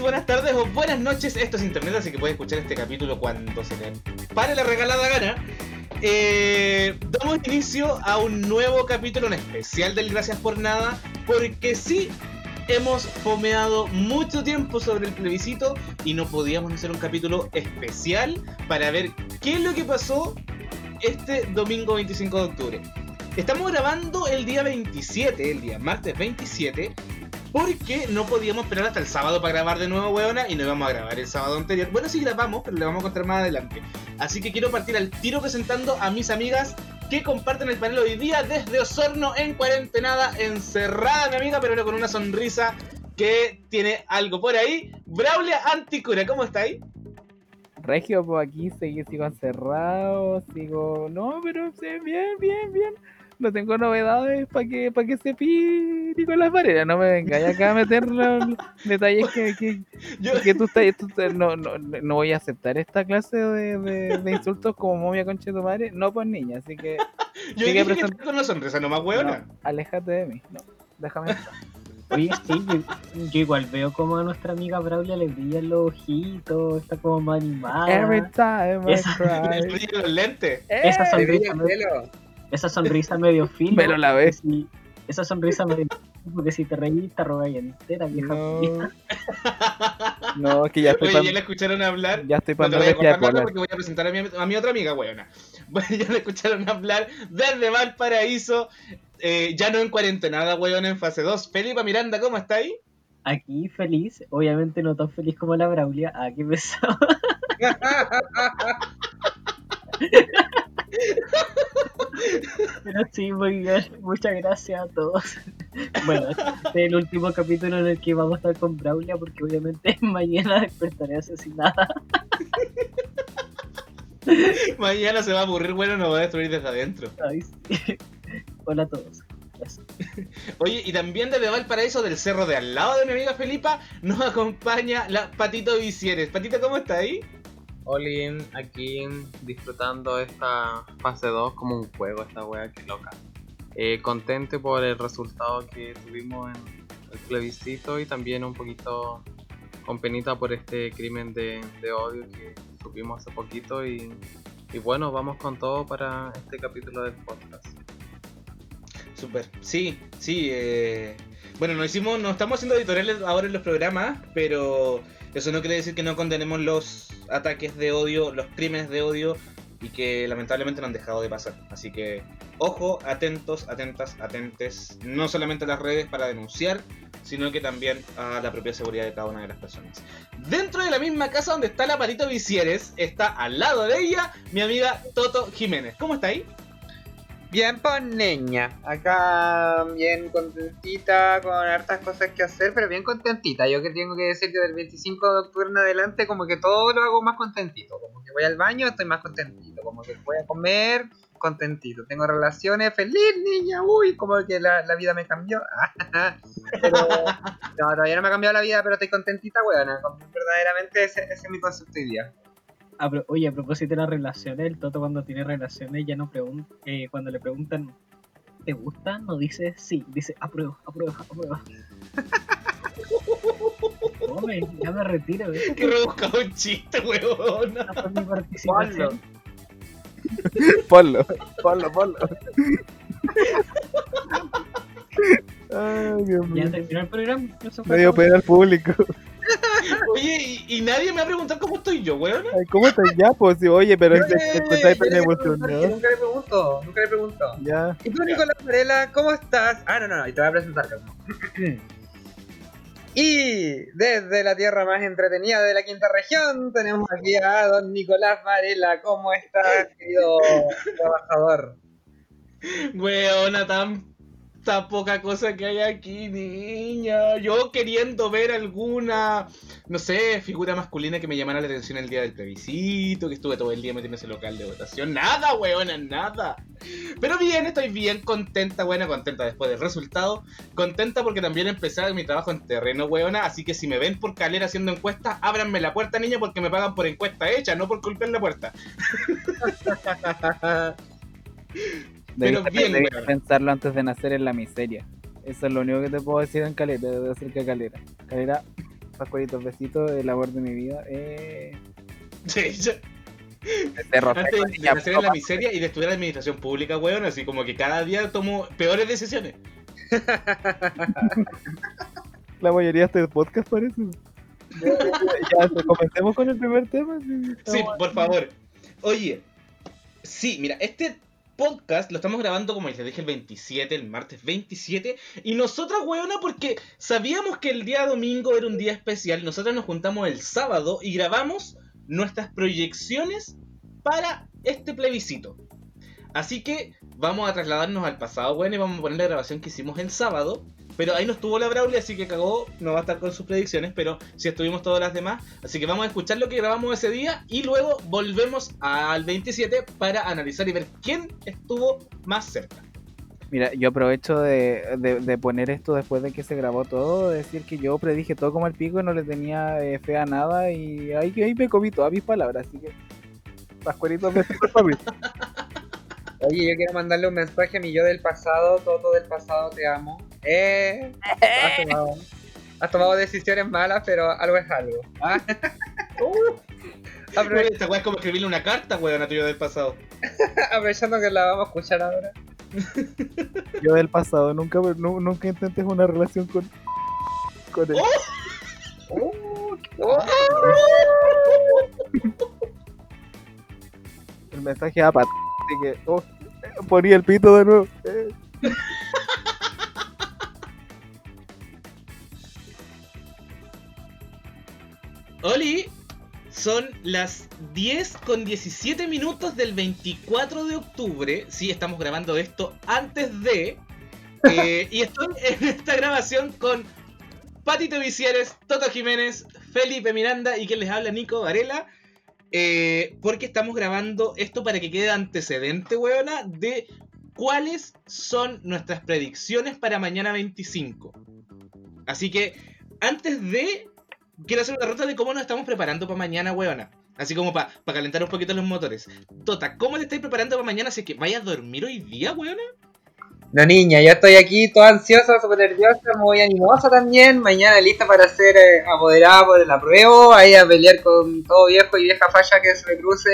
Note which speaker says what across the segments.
Speaker 1: buenas tardes o buenas noches. Esto es internet, así que puedes escuchar este capítulo cuando se le pare la regalada gana. Eh, damos inicio a un nuevo capítulo, un especial del Gracias por Nada, porque sí hemos fomeado mucho tiempo sobre el plebiscito y no podíamos hacer un capítulo especial para ver qué es lo que pasó este domingo 25 de octubre. Estamos grabando el día 27, el día martes 27, porque no podíamos esperar hasta el sábado para grabar de nuevo, weona, y no íbamos a grabar el sábado anterior. Bueno, sí grabamos, pero le vamos a contar más adelante. Así que quiero partir al tiro presentando a mis amigas que comparten el panel hoy día desde Osorno en cuarentenada, encerrada mi amiga, pero con una sonrisa que tiene algo por ahí. Braulia Anticura, ¿cómo está ahí?
Speaker 2: Regio, pues aquí sigo, encerrado, sigo... No, pero bien, bien, bien no tengo novedades para que para que se pide Nicolás Varela, no me venga acá a meter los detalles que, que, que tú estás, tú, no, no, no, voy a aceptar esta clase de, de, insultos como momia concha de tu madre, no por niña, así que
Speaker 1: yo dije que present... con la sonrisa nomás huevona.
Speaker 2: No, aléjate de mí, no, déjame estar.
Speaker 3: Oye, sí, yo, igual veo como a nuestra amiga Braulia le brillan los ojitos, está como más animada.
Speaker 2: Every time I
Speaker 1: esa, cry. los lentes.
Speaker 3: Esa sonrisa, esa sonrisa medio fina.
Speaker 2: Pero la ves.
Speaker 3: esa sonrisa medio porque si te reís te rogáis entera, vieja.
Speaker 2: No. no, es que ya estoy.
Speaker 1: Oye, ya le escucharon hablar.
Speaker 2: Ya estoy para
Speaker 1: no te voy a porque voy a presentar a mi, a mi otra amiga, weona. Bueno, ya le escucharon hablar desde Valparaíso, eh, ya no en cuarentena, weona, en fase 2. Felipa Miranda, ¿cómo está ahí?
Speaker 3: Aquí feliz, obviamente no tan feliz como la Braulia. Ah, qué pesado. Pero sí, muy bien. Muchas gracias a todos. Bueno, este es el último capítulo en el que vamos a estar con Braulia porque obviamente mañana despertaré asesinada.
Speaker 1: mañana se va a aburrir, bueno, nos va a destruir desde adentro.
Speaker 3: Hola a todos.
Speaker 1: Oye, y también desde Valparaíso, del cerro de al lado de mi amiga Felipa, nos acompaña la Patito Vicieres. Patito, ¿cómo está ahí?
Speaker 4: Olin aquí disfrutando esta fase 2 como un juego, esta wea que loca. Eh, contente por el resultado que tuvimos en el plebiscito y también un poquito con penita por este crimen de, odio que supimos hace poquito y, bueno, vamos con todo para este capítulo del podcast.
Speaker 1: Super, sí, sí. Eh... Bueno, no hicimos, no estamos haciendo editoriales ahora en los programas, pero eso no quiere decir que no condenemos los ataques de odio, los crímenes de odio y que lamentablemente no han dejado de pasar. Así que ojo, atentos, atentas, atentes, no solamente a las redes para denunciar, sino que también a la propia seguridad de cada una de las personas. Dentro de la misma casa donde está la Patito Vicieres, está al lado de ella mi amiga Toto Jiménez. ¿Cómo está ahí?
Speaker 5: Bien, pues niña. Acá bien contentita, con hartas cosas que hacer, pero bien contentita. Yo que tengo que decir que del 25 de octubre en adelante, como que todo lo hago más contentito. Como que voy al baño, estoy más contentito. Como que voy a comer, contentito. Tengo relaciones, feliz niña, uy, como que la, la vida me cambió. no, todavía no me ha cambiado la vida, pero estoy contentita, weón. Verdaderamente ese, ese es mi concepto hoy día
Speaker 3: oye, a propósito de las relaciones, el Toto cuando tiene relaciones ya no pregunta, eh, cuando le preguntan, ¿te gusta? No dice sí, dice aprueba, aprueba, aprueba. Hombre, ya me retiro. ¿ves?
Speaker 1: Que rebuscado un chiste, weón.
Speaker 2: Ponlo. ponlo, ponlo, Ay, Dios mío.
Speaker 3: Ya terminó el programa.
Speaker 2: Medio pedir al público.
Speaker 1: Oye, y, nadie me ha preguntado cómo estoy yo, weón.
Speaker 2: ¿Cómo estás ya? Pues oye, pero es
Speaker 5: que tan emocionado. Nunca le pregunto, nunca le pregunto.
Speaker 2: Ya.
Speaker 5: ¿Y tú, Nicolás Varela, cómo estás? Ah, no, no, no, y te voy a presentar, calma. Y desde la tierra más entretenida de la quinta región, tenemos aquí a don Nicolás Varela. ¿Cómo estás, querido trabajador?
Speaker 1: Weona, tan poca cosa que hay aquí, niña. Yo queriendo ver alguna, no sé, figura masculina que me llamara la atención el día del plebiscito, que estuve todo el día metiendo ese local de votación. Nada, weona, nada. Pero bien, estoy bien contenta, buena, contenta después del resultado. Contenta porque también empecé mi trabajo en terreno, weona. Así que si me ven por calera haciendo encuestas, ábranme la puerta, niña, porque me pagan por encuesta hecha, no por golpear la puerta.
Speaker 2: Pero bien, pensarlo antes de nacer en la miseria. Eso es lo único que te puedo decir en Calera, de acerca de Calera. Calera, Pascualitos, besitos, el amor de mi vida. Eh,
Speaker 1: Sí, yo- antes de nacer en la miseria y de estudiar administración pública, weón, así como que cada día tomo peores decisiones.
Speaker 2: La mayoría de este podcast parece. Ya, ya, ya, comencemos con el primer tema. sí,
Speaker 1: por favor. Oye, sí, mira, este podcast lo estamos grabando, como les dije, el 27, el martes 27. Y nosotras, weona, porque sabíamos que el día domingo era un día especial, nosotros nos juntamos el sábado y grabamos nuestras proyecciones para este plebiscito. Así que vamos a trasladarnos al pasado, bueno, y vamos a poner la grabación que hicimos el sábado. Pero ahí no estuvo la Brawley, así que cagó, no va a estar con sus predicciones, pero sí estuvimos todas las demás. Así que vamos a escuchar lo que grabamos ese día y luego volvemos al 27 para analizar y ver quién estuvo más cerca.
Speaker 2: Mira, yo aprovecho de, de- de poner esto después de que se grabó todo, decir que yo predije todo como el pico y no le tenía eh, fe a nada y ahí, ahí me comí todas mis palabras, así que Pascualitos besitos para mí.
Speaker 5: Oye, yo quiero mandarle un mensaje a mi yo del pasado, Toto del pasado, te amo. Eh, has tomado, has tomado decisiones malas, pero algo es algo. ¿ah? Aprove-
Speaker 1: Esta weá es como escribirle una carta, weón, a tuyo del pasado.
Speaker 5: aprovechando que la vamos a escuchar ahora.
Speaker 2: Yo del pasado nunca nu- nunca intentes una relación con con él.
Speaker 5: Oh,
Speaker 2: El mensaje a Pat, así que oh, ponía el pito de nuevo.
Speaker 1: Oli, son las 10 con 17 minutos del 24 de octubre. Sí, estamos grabando esto antes de. eh, y estoy en esta grabación con Patito Vicieres, Toto Jiménez, Felipe Miranda y quien les habla, Nico Varela. eh, porque estamos grabando esto para que quede antecedente, weona, de cuáles son nuestras predicciones para mañana 25. Así que, antes de quiero hacer una ruta de cómo nos estamos preparando para mañana, weona. Así como para calentar un poquito los motores. Tota, ¿cómo te estáis preparando para mañana? Así que vayas a dormir hoy día, weona.
Speaker 5: No, niña, yo estoy aquí toda ansiosa, súper nerviosa, muy animosa también. Mañana lista para ser eh, apoderada por el apruebo, ahí a pelear con todo viejo y vieja falla que se me cruce,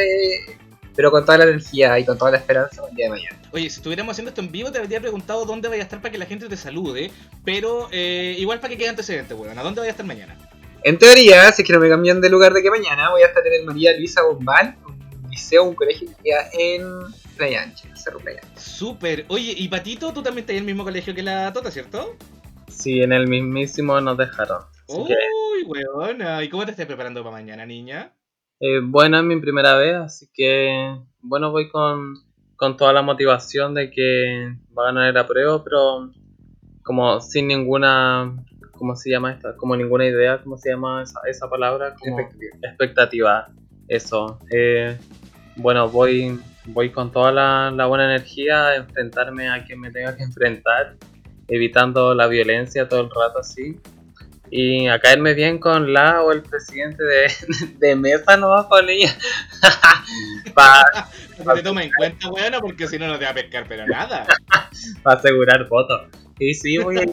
Speaker 5: pero con toda la energía y con toda la esperanza el día de mañana.
Speaker 1: Oye, si estuviéramos haciendo esto en vivo, te habría preguntado dónde vaya a estar para que la gente te salude. Pero eh, igual para que quede antecedente, weona. ¿Dónde vaya a estar mañana?
Speaker 5: En teoría, si es que no me cambian de lugar de que mañana, voy a estar en el María Luisa Bombal, un liceo, un colegio que queda en Playa Ancha, Cerro Playa.
Speaker 1: Súper. Oye, y Patito, tú también estás en el mismo colegio que la Tota, ¿cierto?
Speaker 4: Sí, en el mismísimo nos dejaron.
Speaker 1: Uy,
Speaker 4: que,
Speaker 1: weona. ¿Y cómo te estás preparando para mañana, niña?
Speaker 4: eh, bueno, es mi primera vez, así que, bueno, voy con, con toda la motivación de que va a ganar el apruebo, pero como sin ninguna, ¿cómo se llama esta? Como ninguna idea, ¿cómo se llama esa, esa palabra? Como
Speaker 5: Expectativa.
Speaker 4: expectativa, eso. Eh, bueno, voy, voy con toda la, la buena energía a enfrentarme a quien me tenga que enfrentar, evitando la violencia todo el rato así. Y a caerme bien con la o el presidente de, de mesa, no con ella. Para
Speaker 1: Que te toma en cuenta, weona, porque si no, no te va a pescar, pero nada.
Speaker 4: asegurar votos. Y sí, voy a ir,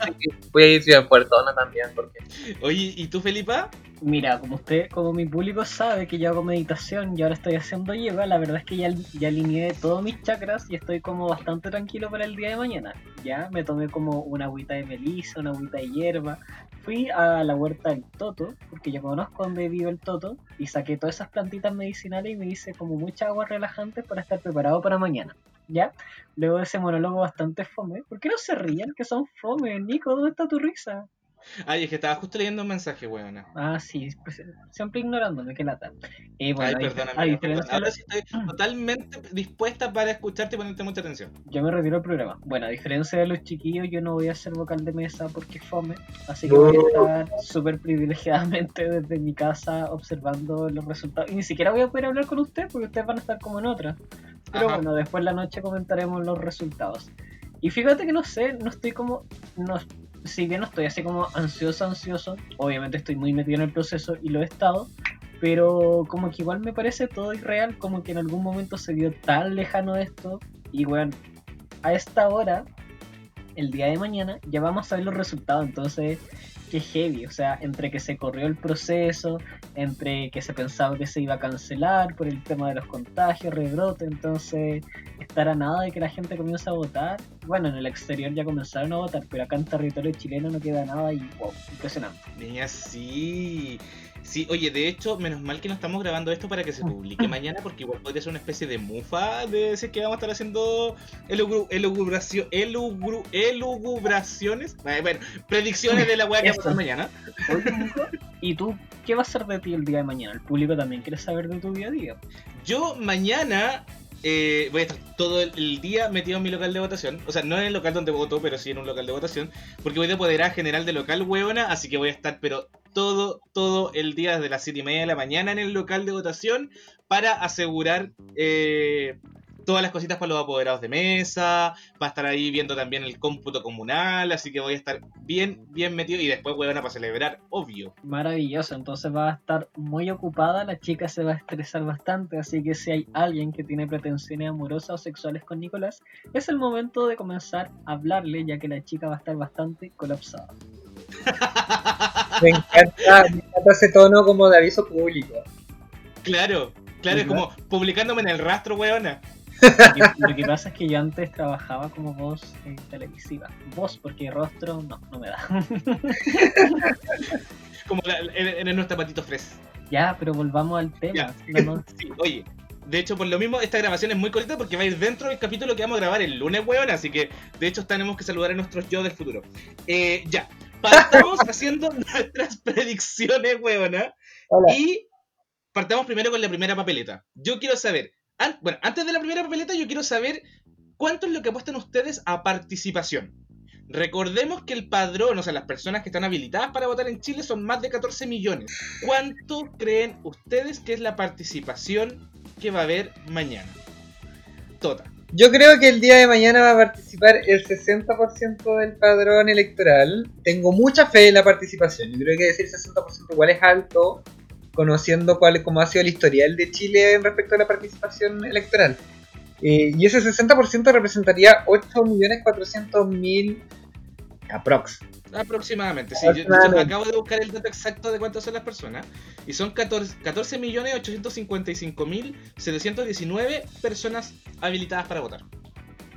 Speaker 4: voy a ir bien puertona también, porque
Speaker 1: Oye, ¿y tú, Felipa?
Speaker 3: Mira, como usted, como mi público sabe que yo hago meditación y ahora estoy haciendo yoga, la verdad es que ya, ya alineé todos mis chakras y estoy como bastante tranquilo para el día de mañana. Ya me tomé como una agüita de melisa, una agüita de hierba. Fui a la huerta del Toto, porque yo conozco donde vive el Toto, y saqué todas esas plantitas medicinales y me hice como mucha agua relajante para estar preparado para mañana. ¿Ya? Luego de ese monólogo bastante fome. ¿Por qué no se ríen? Que son fome. Nico, ¿dónde está tu risa?
Speaker 1: Ay, es que estaba justo leyendo un mensaje, weona.
Speaker 3: Ah, sí, pues, siempre ignorándome, qué lata. Eh, bueno,
Speaker 1: Ay, perdóname. Ahora
Speaker 3: de-
Speaker 1: sí estoy totalmente dispuesta para escucharte y ponerte mucha atención.
Speaker 3: Yo me retiro del programa. Bueno, a diferencia de los chiquillos, yo no voy a ser vocal de mesa porque fome. Así que voy a estar súper privilegiadamente desde mi casa observando los resultados. Y ni siquiera voy a poder hablar con usted porque ustedes van a estar como en otra. Pero
Speaker 1: Ajá.
Speaker 3: bueno, después en la noche comentaremos los resultados. Y fíjate que no sé, no estoy como. No, si bien no estoy así como ansioso, ansioso, obviamente estoy muy metido en el proceso y lo he estado. Pero como que igual me parece todo irreal, como que en algún momento se vio tan lejano esto. Y bueno, a esta hora el día de mañana ya vamos a ver los resultados, entonces qué heavy, o sea, entre que se corrió el proceso, entre que se pensaba que se iba a cancelar por el tema de los contagios, rebrote, entonces estar a nada de que la gente comience a votar. Bueno, en el exterior ya comenzaron a votar, pero acá en territorio chileno no queda nada y wow, impresionante.
Speaker 1: Niña, sí. Sí, oye, de hecho, menos mal que no estamos grabando esto para que se publique mañana, porque igual podría ser una especie de mufa de ese que vamos a estar haciendo elugru- elugru- elucubraciones. Eh, Bueno, predicciones de la weá que va a pasar mañana.
Speaker 3: ¿y tú qué va a ser de ti el día de mañana? El público también quiere saber de tu día a día.
Speaker 1: Yo mañana eh, voy a estar todo el, día metido en mi local de votación. O sea, no en el local donde voto, pero sí en un local de votación. Porque voy de apoderada general de local, huevona. Así que voy a estar, pero todo, todo el día desde las 7 y media de la mañana en el local de votación para asegurar eh, todas las cositas para los apoderados de mesa. Va a estar ahí viendo también el cómputo comunal. Así que voy a estar bien, bien metido. Y después, huevona, para celebrar, obvio.
Speaker 3: Maravilloso, entonces va a estar muy ocupada, la chica se va a estresar bastante, así que si hay alguien que tiene pretensiones amorosas o sexuales con Nicolás, es el momento de comenzar a hablarle, ya que la chica va a estar bastante colapsada.
Speaker 5: Me encanta, me encanta ese tono como de aviso público.
Speaker 1: Claro, claro, es como publicándome en el rastro, huevona.
Speaker 3: Lo que, lo que pasa es que yo antes trabajaba como voz eh, televisiva. Voz, porque rostro no, no me da.
Speaker 1: Como la- en, en nuestro patito fres.
Speaker 3: ya, pero volvamos al tema.
Speaker 1: Ya.
Speaker 3: No, no,
Speaker 1: Sí, oye. De hecho, por lo mismo, esta grabación es muy corta porque va a ir dentro del capítulo que vamos a grabar el lunes, weón. Así que, de hecho, tenemos que saludar a nuestros yo del futuro. Eh, ya. Partamos haciendo nuestras predicciones, weona.
Speaker 5: Hola.
Speaker 1: Y partamos primero con la primera papeleta. Yo quiero saber, an- bueno, antes de la primera papeleta, yo quiero saber cuánto es lo que apuestan ustedes a participación. Recordemos que el padrón, o sea, las personas que están habilitadas para votar en Chile son más de 14 millones. ¿Cuánto creen ustedes que es la participación que va a haber mañana? Tota.
Speaker 5: Yo creo que el día de mañana va a participar el 60% del padrón electoral. Tengo mucha fe en la participación. Yo creo que decir 60% igual es alto, conociendo cuál cómo ha sido el historial de Chile en respecto a la participación electoral. Eh, y ese 60% representaría 8.400.000 aprox.
Speaker 1: Aproximadamente, sí. Yo, acabo de buscar el dato exacto de cuántas son las personas. Y son 14 14.855.719 personas habilitadas para votar.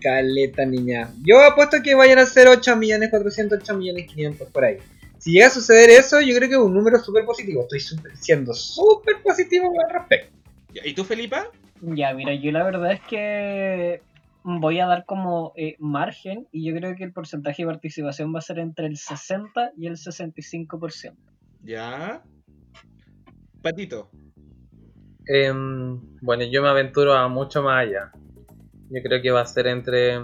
Speaker 5: Caleta, niña. Yo apuesto que vayan a ser 8.400.000, 8.500.000 por ahí. Si llega a suceder eso, yo creo que es un número súper positivo. Estoy siendo súper positivo al respecto.
Speaker 1: ¿Y tú, Felipa?
Speaker 3: Ya, mira, yo la verdad es que voy a dar como eh, margen y yo creo que el porcentaje de participación va a ser entre el 60 y el 65%.
Speaker 1: Ya. Patito.
Speaker 4: Em, bueno, yo me aventuro a mucho más allá. Yo creo que va a ser entre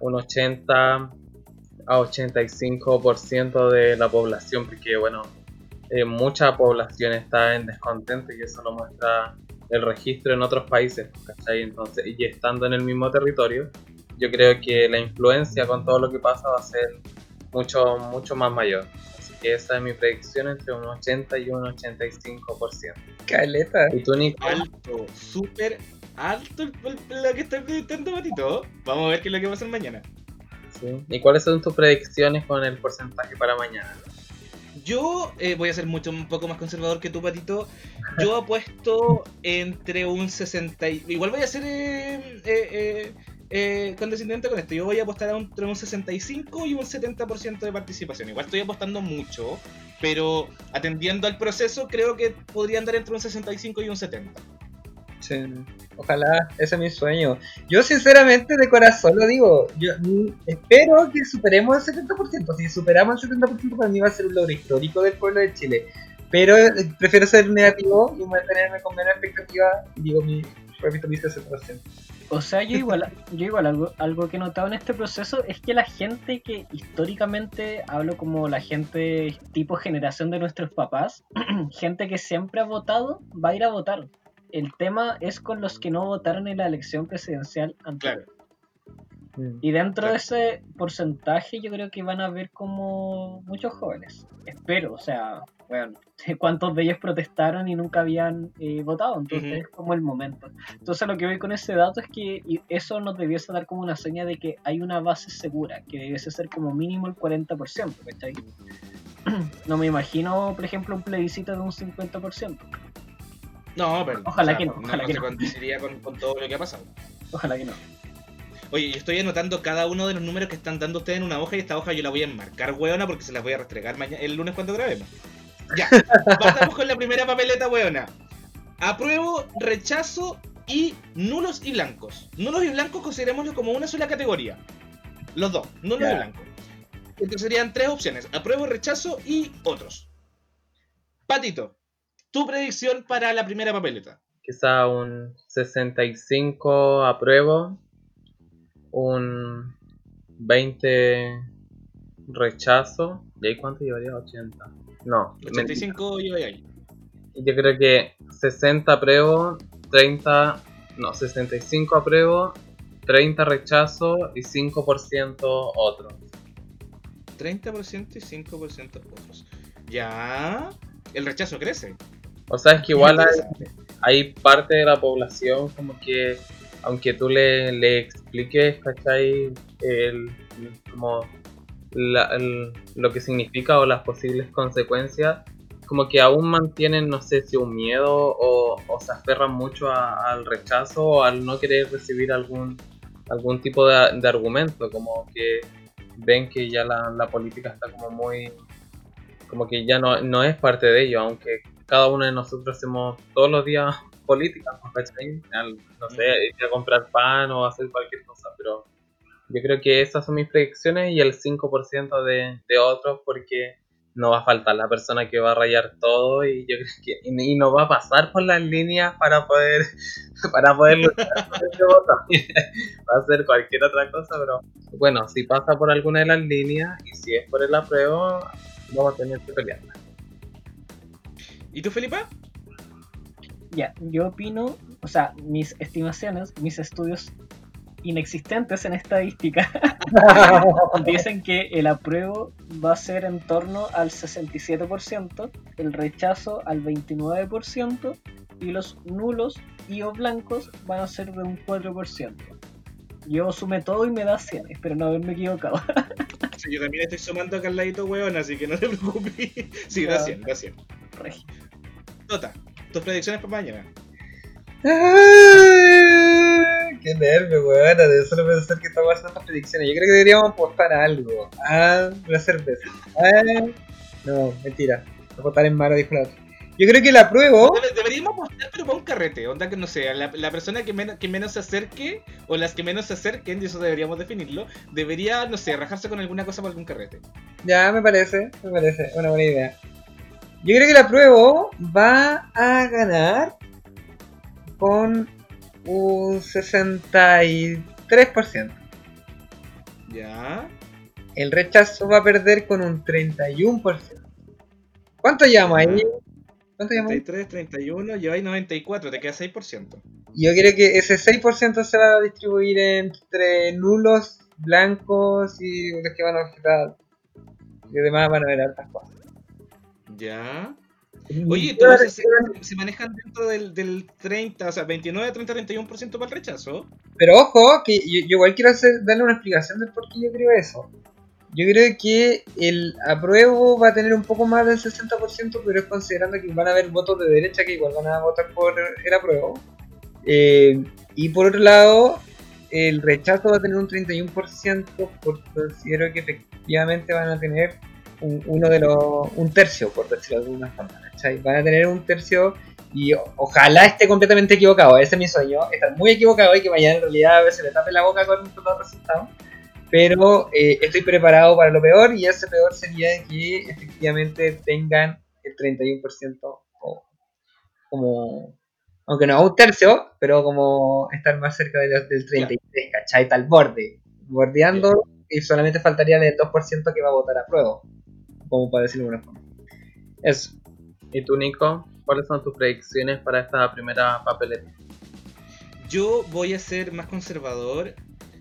Speaker 4: un 80 a 85% de la población, porque bueno, eh, mucha población está en descontento y eso lo muestra el registro en otros países, ¿cachai? Entonces, y estando en el mismo territorio, yo creo que la influencia con todo lo que pasa va a ser mucho, mucho más mayor. Así que esa es mi predicción entre un 80 y un 85%.
Speaker 5: Caleta.
Speaker 4: ¿Y tú, Nico?
Speaker 1: Alto, súper alto lo que está predicando Patito. Vamos a ver qué es lo que va a hacer mañana.
Speaker 4: Sí. ¿Y cuáles son tus predicciones con el porcentaje para mañana?
Speaker 1: Yo eh, voy a ser mucho un poco más conservador que tú, Patito. Yo apuesto entre un 60 y... Igual voy a ser eh, eh, eh, eh, condescendiente con esto. Yo voy a apostar a un- entre un 65 y un 70% de participación. Igual estoy apostando mucho, pero atendiendo al proceso creo que podría andar entre un 65 y un 70.
Speaker 5: Ojalá, ese es mi sueño. Yo sinceramente de corazón lo digo, yo espero que superemos el 70%. Si superamos el 70% para mí va a ser un logro histórico del pueblo de Chile. Pero eh, prefiero ser negativo y mantenerme con menos expectativa y digo mi, repito mi 60%.
Speaker 3: O sea, yo igual, yo igual algo, algo que he notado en este proceso es que la gente que históricamente hablo como la gente tipo generación de nuestros papás, gente que siempre ha votado, va a ir a votar. El tema es con los que no votaron en la elección presidencial anterior.
Speaker 1: Claro.
Speaker 5: Mm.
Speaker 3: Y dentro
Speaker 1: Claro.
Speaker 3: de ese porcentaje yo creo que van a haber como muchos jóvenes. Espero, o sea, bueno, cuántos de ellos protestaron y nunca habían eh, votado, entonces es como el momento. Entonces lo que voy con ese dato es que eso nos debiese dar como una seña de que hay una base segura, que debiese ser como mínimo el 40%, ¿cachai? No me imagino, por ejemplo, un plebiscito de un 50%.
Speaker 1: No, pero.
Speaker 3: Ojalá que no, ojalá
Speaker 1: no
Speaker 3: que
Speaker 1: se
Speaker 3: no.
Speaker 1: condiciría con, con todo lo que ha pasado.
Speaker 3: Ojalá que no.
Speaker 1: Oye, yo estoy anotando cada uno de los números que están dando ustedes en una hoja y esta hoja yo la voy a enmarcar, weona, porque se las voy a restregar mañana, el lunes cuando grabemos. Ya, partamos con la primera papeleta, weona. Apruebo, rechazo y nulos y blancos. Nulos y blancos considerémoslo como una sola categoría. Los dos, nulos y blancos. Entonces serían tres opciones: apruebo, rechazo y otros. Patito, tu predicción para la primera papeleta.
Speaker 4: Quizá un 65 apruebo, un 20 rechazo. ¿Y ahí cuánto llevaría? 80. No,
Speaker 1: 85 yo ahí.
Speaker 4: yo creo que 60 apruebo, 30, no, 65 apruebo, 30 rechazo y 5% otro.
Speaker 1: 30% y 5% otros. Ya. El rechazo crece.
Speaker 4: O sea, es que igual hay, parte de la población como que, aunque tú le, le expliques, ¿cachai? El, como la- el- lo que significa o las posibles consecuencias, como que aún mantienen, no sé si un miedo o, o se aferran mucho a- al rechazo o al no querer recibir algún, algún tipo de, de argumento, como que ven que ya la, la política está como muy como que ya no, no es parte de ello, aunque cada uno de nosotros hacemos todos los días política, ¿no? ¿cachai? Al, no sé, ir a comprar pan o hacer cualquier cosa, pero yo creo que esas son mis predicciones y el 5% de, de otros porque no va a faltar la persona que va a rayar todo y yo creo que y, y no va a pasar por las líneas para poder para poder luchar va a hacer cualquier otra cosa, pero bueno, si pasa por alguna de las líneas y si es por el apruebo, vamos a tener que pelearla.
Speaker 1: ¿Y tú, Felipa?
Speaker 3: Ya, yo opino, o sea, mis estimaciones, mis estudios inexistentes en estadística dicen que el apruebo va a ser en torno al 67%, el rechazo al 29% y los nulos y o blancos van a ser de un 4%. Yo sumé todo y me da 100, espero no haberme equivocado.
Speaker 1: Sí, yo también estoy sumando acá al ladito, weón, así que no te preocupes. Sí, da
Speaker 3: Ya.
Speaker 1: 100, da 100. Tota, tus predicciones para mañana.
Speaker 5: Ah, Qué nervio, weón, de solo pensar que estamos haciendo estas predicciones. Yo creo que deberíamos apostar a algo. A una cerveza. Ah, no, mentira. Apostar en mano, dijo la otra. Yo creo que la pruebo.
Speaker 1: Debe- Deberíamos apostar, pero para un carrete. Onda que no sé, la, la persona que, men- que menos se acerque, o las que menos se acerquen, y eso deberíamos definirlo, debería, no sé, rajarse con alguna cosa para algún carrete.
Speaker 5: Ya, me parece, me parece, una buena idea. Yo creo que la prueba va a ganar con un 63%.
Speaker 1: Ya.
Speaker 5: El rechazo va a perder con un 31%. ¿Cuánto llamo ahí? ¿Cuánto llamo ahí?
Speaker 1: 33, 31, lleváis 94, te queda 6%.
Speaker 5: Yo creo que ese 6% se va a distribuir entre nulos, blancos y los que van a objetar. Y además van a ver hartas cosas.
Speaker 1: Ya.
Speaker 5: Y-
Speaker 1: Oye, entonces se, se manejan dentro del, del 30, o sea, 29, 30, 31% para el rechazo.
Speaker 5: Pero ojo, que yo, yo igual quiero hacer, darle una explicación de por qué yo creo eso. Yo creo que el apruebo va a tener un poco más del 60%, pero es considerando que van a haber votos de derecha que igual van a votar por el apruebo. Eh, y por otro lado, el rechazo va a tener un 31%, porque considero que efectivamente van a tener un, uno de los, un tercio, por decirlo de alguna forma. ¿cachai? Van a tener un tercio y ojalá esté completamente equivocado, ese es mi sueño, estar muy equivocado y que mañana en realidad veces me tape la boca con todos los resultados. Pero eh, estoy preparado para lo peor y ese peor sería que efectivamente tengan el 31% o como, aunque no un tercio, pero como estar más cerca de los- del 33, ¿cachai? Tal borde, bordeando y solamente faltaría el 2% que va a votar a prueba, como para decirlo de alguna forma. Eso.
Speaker 4: ¿Y tú, Nico? ¿Cuáles son tus predicciones para esta primera papeleta?
Speaker 1: Yo voy a ser más conservador.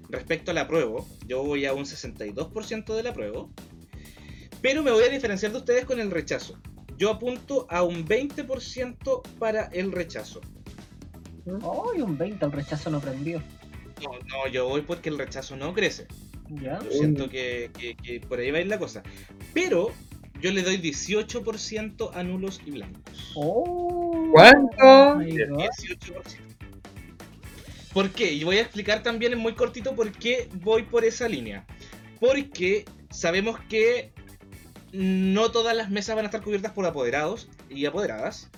Speaker 1: respecto al apruebo. Yo voy a un 62% del apruebo. Pero me voy a diferenciar de ustedes con el rechazo. Yo apunto a un 20% para el rechazo.
Speaker 3: ¡Ay, un 20! El rechazo no prendió.
Speaker 1: No, no, yo voy porque el rechazo no crece. Siento que, que- que por ahí va a ir la cosa. Pero yo le doy 18% a nulos y blancos.
Speaker 3: ¡Oh!
Speaker 5: ¿Cuánto?
Speaker 3: my God.
Speaker 1: 18%. ¿Por qué? Y voy a explicar también en muy cortito por qué voy por esa línea. Porque sabemos que no todas las mesas van a estar cubiertas por apoderados y apoderadas.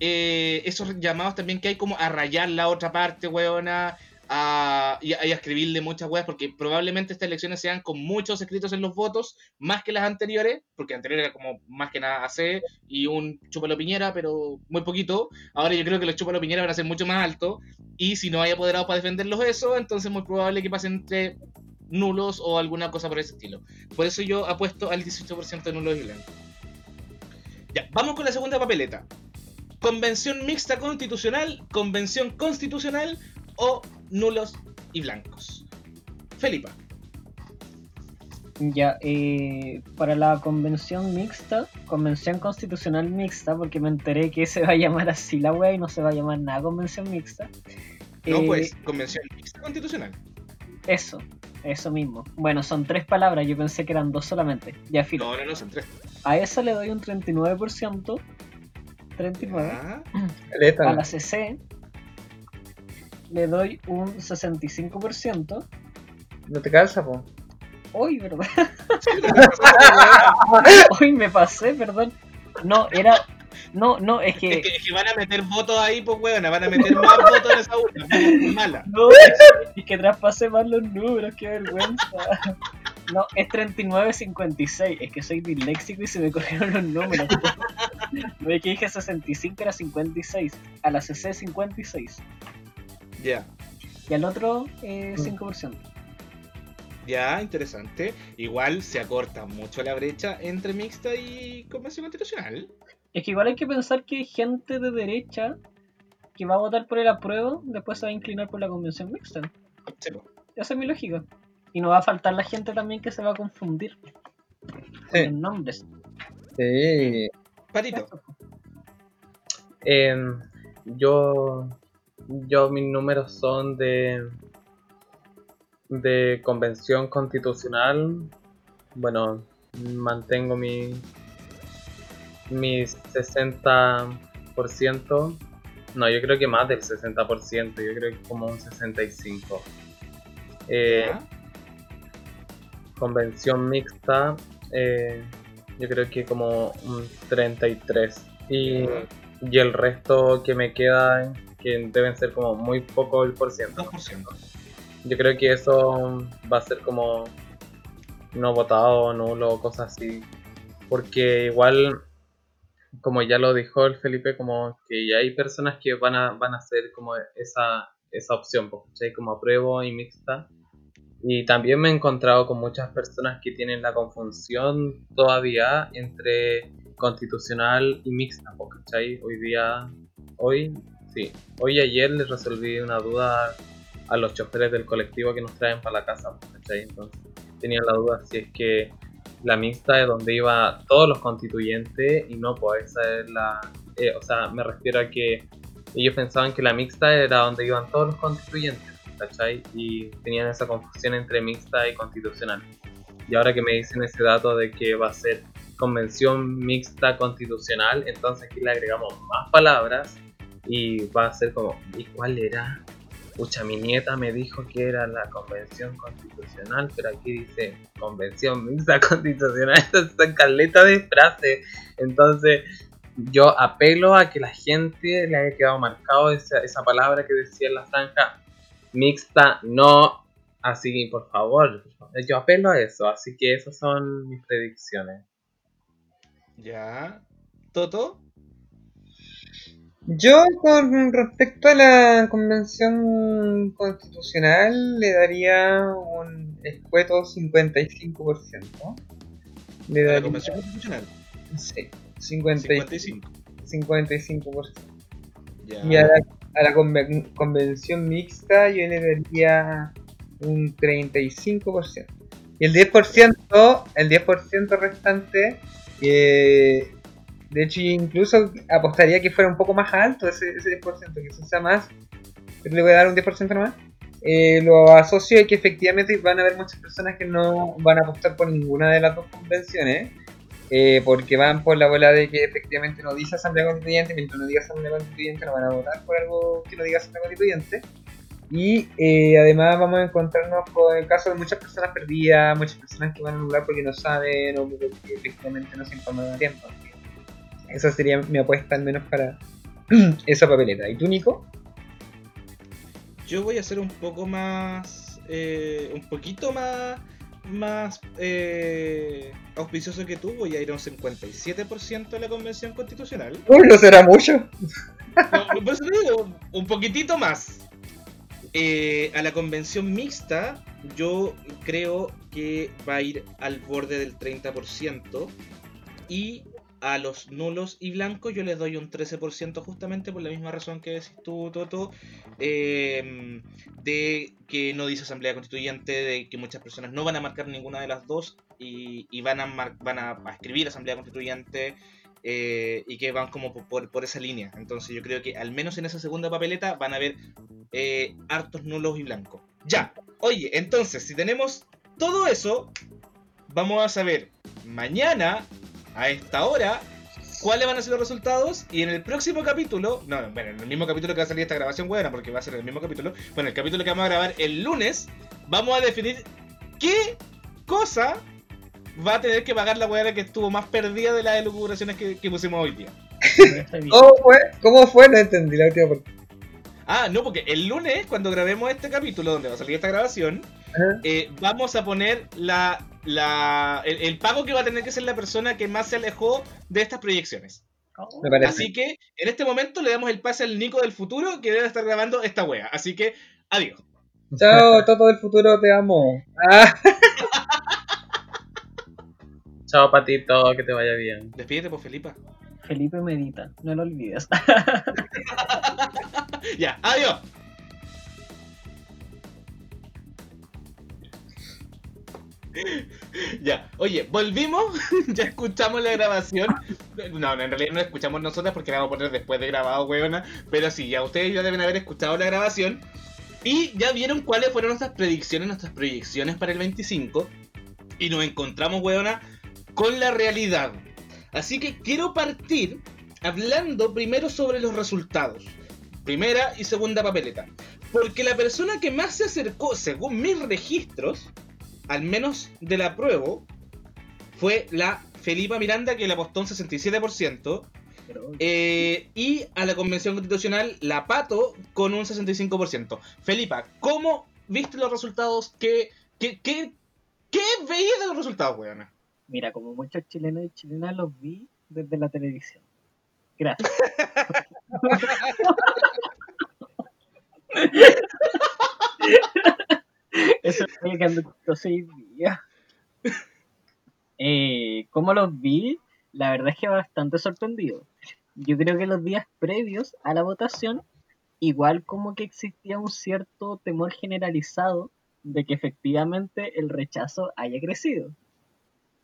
Speaker 1: Eh, esos llamados también que hay como a rayar la otra parte, weona, a, y, a, y a escribirle muchas weas, porque probablemente estas elecciones sean con muchos escritos en los votos, más que las anteriores, porque anterior era como más que nada AC y un chúpalo piñera, pero muy poquito. Ahora yo creo que los chúpalo piñera van a ser mucho más altos, y si no hay apoderados para defenderlos eso, entonces es muy probable que pasen entre nulos o alguna cosa por ese estilo. Por eso yo apuesto al 18% de nulos y blancos. Ya, vamos con la segunda papeleta. Convención mixta constitucional, convención constitucional o nulos y blancos. Felipa.
Speaker 3: Ya, eh, para la convención mixta, convención constitucional mixta, porque me enteré que se va a llamar así la wea y no se va a llamar nada convención mixta.
Speaker 1: No,
Speaker 3: Eh,
Speaker 1: pues, convención mixta constitucional.
Speaker 3: Eso, eso mismo. Bueno, son tres palabras, yo pensé que eran dos solamente. Ya filo.
Speaker 1: No, no, no, son tres.
Speaker 3: A esa le doy un 39%. 39.
Speaker 1: Ah,
Speaker 3: A la CC le doy un 65%.
Speaker 5: No te calza, po.
Speaker 3: Uy, ¿verdad? Uy, me pasé, perdón. No, era. No, no, es
Speaker 1: es,
Speaker 3: que.
Speaker 1: que, es que van a meter votos ahí, pues, weón, van a meter más votos en esa urna. muy mala.
Speaker 3: No, es que traspasé más los números, qué vergüenza. No, es 39.56. Es que soy disléxico y se me corrieron los números. No es que dije 65, era 56. A la CC 56.
Speaker 1: Ya,
Speaker 3: Y al otro eh, 5%.
Speaker 1: ya, interesante. Igual se acorta mucho la brecha entre mixta y convención constitucional.
Speaker 3: Es que igual hay que pensar que gente de derecha que va a votar por el apruebo después se va a inclinar por la convención mixta.
Speaker 1: Sí.
Speaker 3: Esa es mi lógica. Y no va a faltar la gente también que se va a confundir con
Speaker 5: Sí.
Speaker 3: los nombres.
Speaker 5: Sí.
Speaker 1: Patito.
Speaker 4: Em, yo, yo mis números son de de convención constitucional. Bueno, mantengo mi mi 60%. No, yo creo que más del 60%. Yo creo que como un 65%. Eh, convención mixta, eh, yo creo que como un 33. Y, y el resto que me queda, que deben ser como muy poco el por ciento.
Speaker 1: 2%.
Speaker 4: Yo creo que eso va a ser como no votado, nulo, cosas así. Porque igual, como ya lo dijo el Felipe, como que ya hay personas que van a, van a hacer como esa, esa opción, ¿cachai? Como apruebo y mixta. Y también me he encontrado con muchas personas que tienen la confusión todavía entre constitucional y mixta, ¿cachai? Hoy día, hoy, sí, hoy y ayer les resolví una duda a los choferes del colectivo que nos traen para la casa, ¿cachai? Entonces tenían la duda si es que la mixta es donde iba todos los constituyentes y no, pues esa es la... eh, o sea, me refiero a que ellos pensaban que la mixta era donde iban todos los constituyentes, ¿cachai? Y tenían esa confusión entre mixta y constitucional. Y ahora que me dicen ese dato de que va a ser convención mixta constitucional, entonces aquí le agregamos más palabras y va a ser como, ¿y cuál era? Pucha, mi nieta me dijo que era la convención constitucional, pero aquí dice convención mixta constitucional. Estas son caleta de frases. Entonces, yo apelo a que la gente le haya quedado marcado esa, esa palabra que decía en la franja mixta, no así, por favor. Yo apelo a eso, así que esas son mis predicciones.
Speaker 1: Ya. Toto.
Speaker 5: Yo con respecto a la convención constitucional le daría un escueto 55%. Le
Speaker 1: A la
Speaker 5: daría,
Speaker 1: convención constitucional.
Speaker 5: sí, 50 y-
Speaker 1: 55.
Speaker 5: 55%.
Speaker 1: Ya.
Speaker 5: Y a la, a la conven- convención mixta yo le daría un 35%. Y el 10%, el 10% restante, eh, de hecho incluso apostaría que fuera un poco más alto ese, ese 10%, que sea más, pero le voy a dar un 10% nomás. Eh, lo asocio a que efectivamente van a haber muchas personas que no van a apostar por ninguna de las dos convenciones, eh, porque van por la bola de que efectivamente no dice Asamblea Constituyente, mientras no diga Asamblea Constituyente no van a votar por algo que no diga Asamblea Constituyente. Y eh, además vamos a encontrarnos con el caso de muchas personas perdidas, muchas personas que van a anular porque no saben o porque efectivamente no se informan a tiempo. Esa sería mi apuesta al menos para esa papeleta. ¿Y tú, Nico?
Speaker 1: Yo voy a ser un poco más. eh, un poquito más. Más eh, auspicioso que tú. Voy a ir a un 57% de la convención constitucional.
Speaker 5: Uy, no será mucho.
Speaker 1: No, digo, un poquitito más. Eh, a la convención mixta, yo creo que va a ir al borde del 30%. Y a los nulos y blancos yo les doy un 13% justamente por la misma razón que decís tú, Toto. eh, de que no dice Asamblea Constituyente, de que muchas personas no van a marcar ninguna de las dos y, van, a van a, escribir Asamblea Constituyente eh, y que van como por- por, por esa línea. Entonces yo creo que al menos en esa segunda papeleta van a haber eh, hartos nulos y blancos. Ya, oye, entonces si tenemos todo eso, vamos a saber mañana a esta hora cuáles van a ser los resultados y en el próximo capítulo, no, bueno, en el mismo capítulo que va a salir esta grabación buena, porque va a ser el mismo capítulo, bueno, el capítulo que vamos a grabar el lunes, vamos a definir qué cosa va a tener que pagar la weá que estuvo más perdida de las elucubraciones que, que pusimos hoy día.
Speaker 5: ¿Cómo fue? ¿Cómo fue? No entendí la última parte.
Speaker 1: Ah, no, porque el lunes, cuando grabemos este capítulo, donde va a salir esta grabación, eh, vamos a poner la, la, el, el pago que va a tener que ser la persona que más se alejó de estas proyecciones.
Speaker 3: Oh,
Speaker 5: Me.
Speaker 1: Así que en este momento le damos el pase al Nico del futuro que debe estar grabando esta wea. Así que, adiós.
Speaker 5: Chao, Toto del futuro, te amo. Ah,
Speaker 4: Chao, patito, que te vaya bien.
Speaker 1: Despídete, por Felipa.
Speaker 3: Felipe medita, no lo olvides.
Speaker 1: Ya, adiós. Ya, oye, volvimos, ya escuchamos la grabación. No, no, en realidad no la escuchamos nosotras porque la vamos a poner después de grabado, weona. Pero sí, ya ustedes ya deben haber escuchado la grabación. Y ya vieron cuáles fueron nuestras predicciones, nuestras proyecciones para el 25. Y nos encontramos, weona, con la realidad. Así que quiero partir hablando primero sobre los resultados. Primera y segunda papeleta. Porque la persona que más se acercó, según mis registros, al menos de la prueba, fue la Felipa Miranda, que le apostó un 67%.
Speaker 3: Pero,
Speaker 1: eh, y a la Convención Constitucional, la Pato, con un 65%. Felipa, ¿cómo viste los resultados? ¿Qué, qué, qué, qué veías de los resultados, weona?
Speaker 3: Mira, como muchos chilenos y chilenas los vi desde la televisión. Gracias. Eso es el que ando chistoso hoy día. Eh, ¿Cómo los vi? La verdad es que bastante sorprendido. Yo creo que los días previos a la votación, igual como que existía un cierto temor generalizado de que efectivamente el rechazo haya crecido.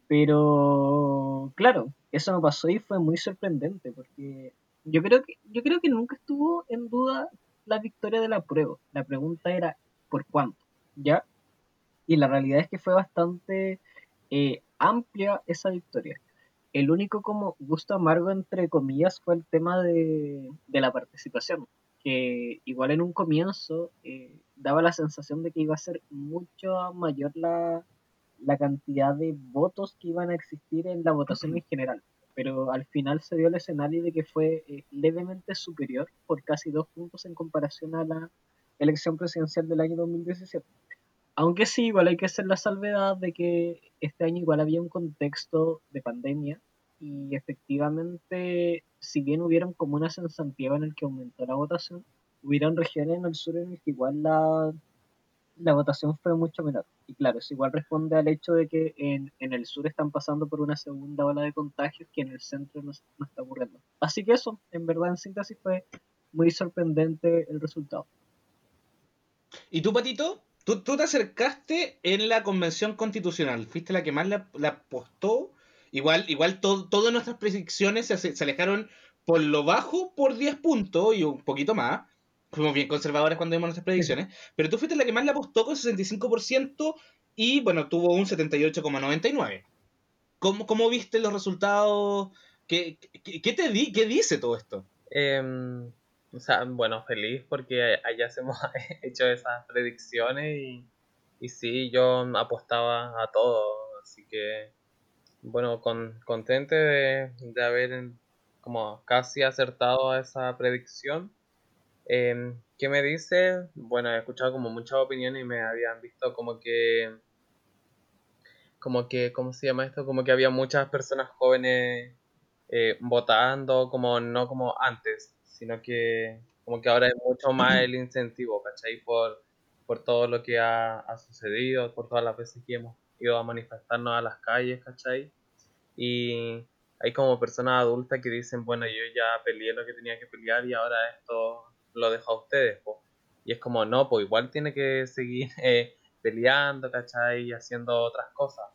Speaker 3: Pero claro, eso no pasó y fue muy sorprendente porque yo creo que yo creo que nunca estuvo en duda la victoria de la prueba. La pregunta era ¿por cuánto? ¿Ya? Y la realidad es que fue bastante eh, amplia esa victoria. El único como gusto amargo, entre comillas, fue el tema de, de la participación, que igual en un comienzo eh, daba la sensación de que iba a ser mucho mayor la, la cantidad de votos que iban a existir en la votación en general. Pero al final se dio el escenario de que fue eh, levemente superior por casi dos puntos en comparación a la elección presidencial del año 2017. Aunque sí, igual hay que hacer la salvedad de que este año igual había un contexto de pandemia y efectivamente, si bien hubieron comunas en Santiago en el que aumentó la votación, hubieron regiones en el sur en el que igual la, la votación fue mucho menor. Y claro, eso igual responde al hecho de que en, en el sur están pasando por una segunda ola de contagios que en el centro no, no está ocurriendo. Así que eso, en verdad, en síntesis fue muy sorprendente el resultado.
Speaker 1: ¿Y tú, Patito? Tú, tú te acercaste en la convención constitucional, fuiste la que más la, la apostó. Igual, igual to- todas nuestras predicciones se, se alejaron por lo bajo por 10 puntos y un poquito más. Fuimos bien conservadores cuando vimos nuestras predicciones. Pero tú fuiste la que más la apostó con 65% y bueno, tuvo un 78,99%. ¿Cómo, ¿Cómo viste los resultados? ¿Qué, qué, qué te di, qué dice todo esto?
Speaker 4: Em, o sea, bueno, feliz porque allá hemos hecho esas predicciones y, y sí, yo apostaba a todo, así que bueno, con, contento de, de haber como casi acertado a esa predicción. Em, ¿qué me dice? Bueno, he escuchado como muchas opiniones y me habían visto como que, como que, ¿cómo se llama esto? Como que había muchas personas jóvenes eh, votando, como no como antes, sino que como que ahora es mucho más el incentivo, ¿cachai? Por, por todo lo que ha, ha sucedido, por todas las veces que hemos ido a manifestarnos a las calles, ¿cachai? Y hay como personas adultas que dicen, bueno, yo ya peleé lo que tenía que pelear y ahora esto lo dejo a ustedes, po. Y es como, no, pues igual tiene que seguir eh, peleando, ¿cachai? Y haciendo otras cosas.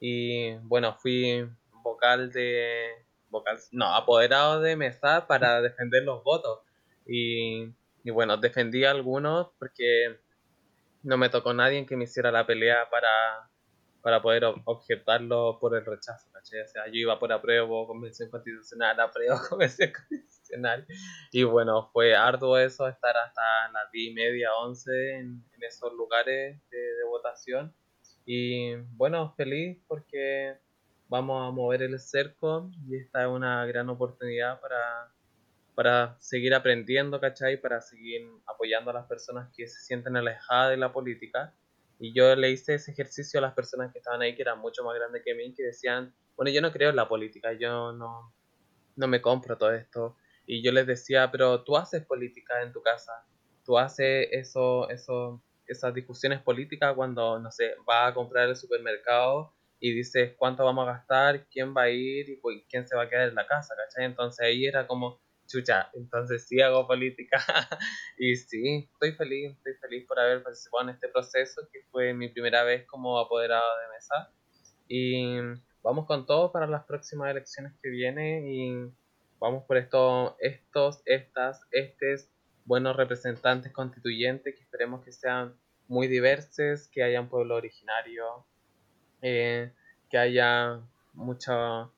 Speaker 4: Y bueno, fui vocal de, vocal, no, apoderado de mesa para defender los votos. Y, y bueno, defendí a algunos porque no me tocó nadie que me hiciera la pelea para, para poder ob- objetarlo por el rechazo, ¿cachai? O sea, yo iba por apruebo, convención constitucional, apruebo, convención constitucional. Y bueno, fue arduo eso, estar hasta las 10 y media, 11 en, esos lugares de, de votación. Y bueno, feliz porque vamos a mover el cerco y esta es una gran oportunidad para, para seguir aprendiendo, ¿cachai? Para seguir apoyando a las personas que se sienten alejadas de la política. Y yo le hice ese ejercicio a las personas que estaban ahí, que eran mucho más grandes que mí, que decían, bueno, yo no creo en la política, yo no, no me compro todo esto. Y yo les decía, pero tú haces política en tu casa, tú haces eso, eso, esas discusiones políticas cuando, no sé, vas a comprar el supermercado y dices cuánto vamos a gastar, quién va a ir y pues, quién se va a quedar en la casa, ¿cachai? Entonces ahí era como, chucha, entonces sí hago política. y sí, estoy feliz, estoy feliz por haber participado en este proceso, que fue mi primera vez como apoderado de mesa. Y vamos con todo para las próximas elecciones que vienen y vamos por esto, estos, estas, estes buenos representantes constituyentes que esperemos que sean muy diversos, que hayan pueblo originario, eh, que haya mucho,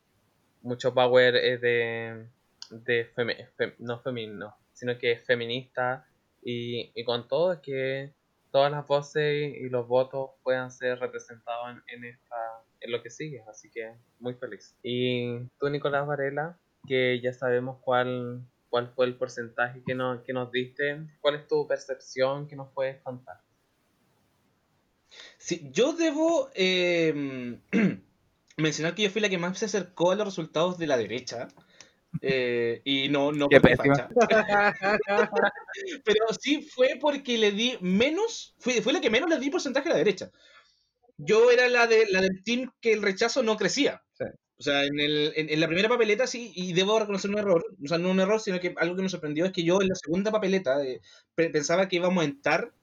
Speaker 4: mucho power eh, de, de femi- fem- no femenino, sino que feminista y, y con todo que todas las voces y los votos puedan ser representados en, en esta en lo que sigue, así que muy feliz. Y tú Nicolás Varela, que ya sabemos cuál cuál fue el porcentaje que nos, que nos diste, cuál es tu percepción que nos puedes contar.
Speaker 1: Sí, yo debo eh, mencionar que yo fui la que más se acercó a los resultados de la derecha. eh, y no, no
Speaker 2: Qué.
Speaker 1: Pero sí fue porque le di menos, fue, fue la que menos le di porcentaje a la derecha. Yo era la, de, la del team que el rechazo no crecía.
Speaker 2: Sí.
Speaker 1: O sea, en, el, en, la primera papeleta sí, y debo reconocer un error, o sea, no un error, sino que algo que me sorprendió es que yo en la segunda papeleta eh, pe- pensaba que íbamos a entrar,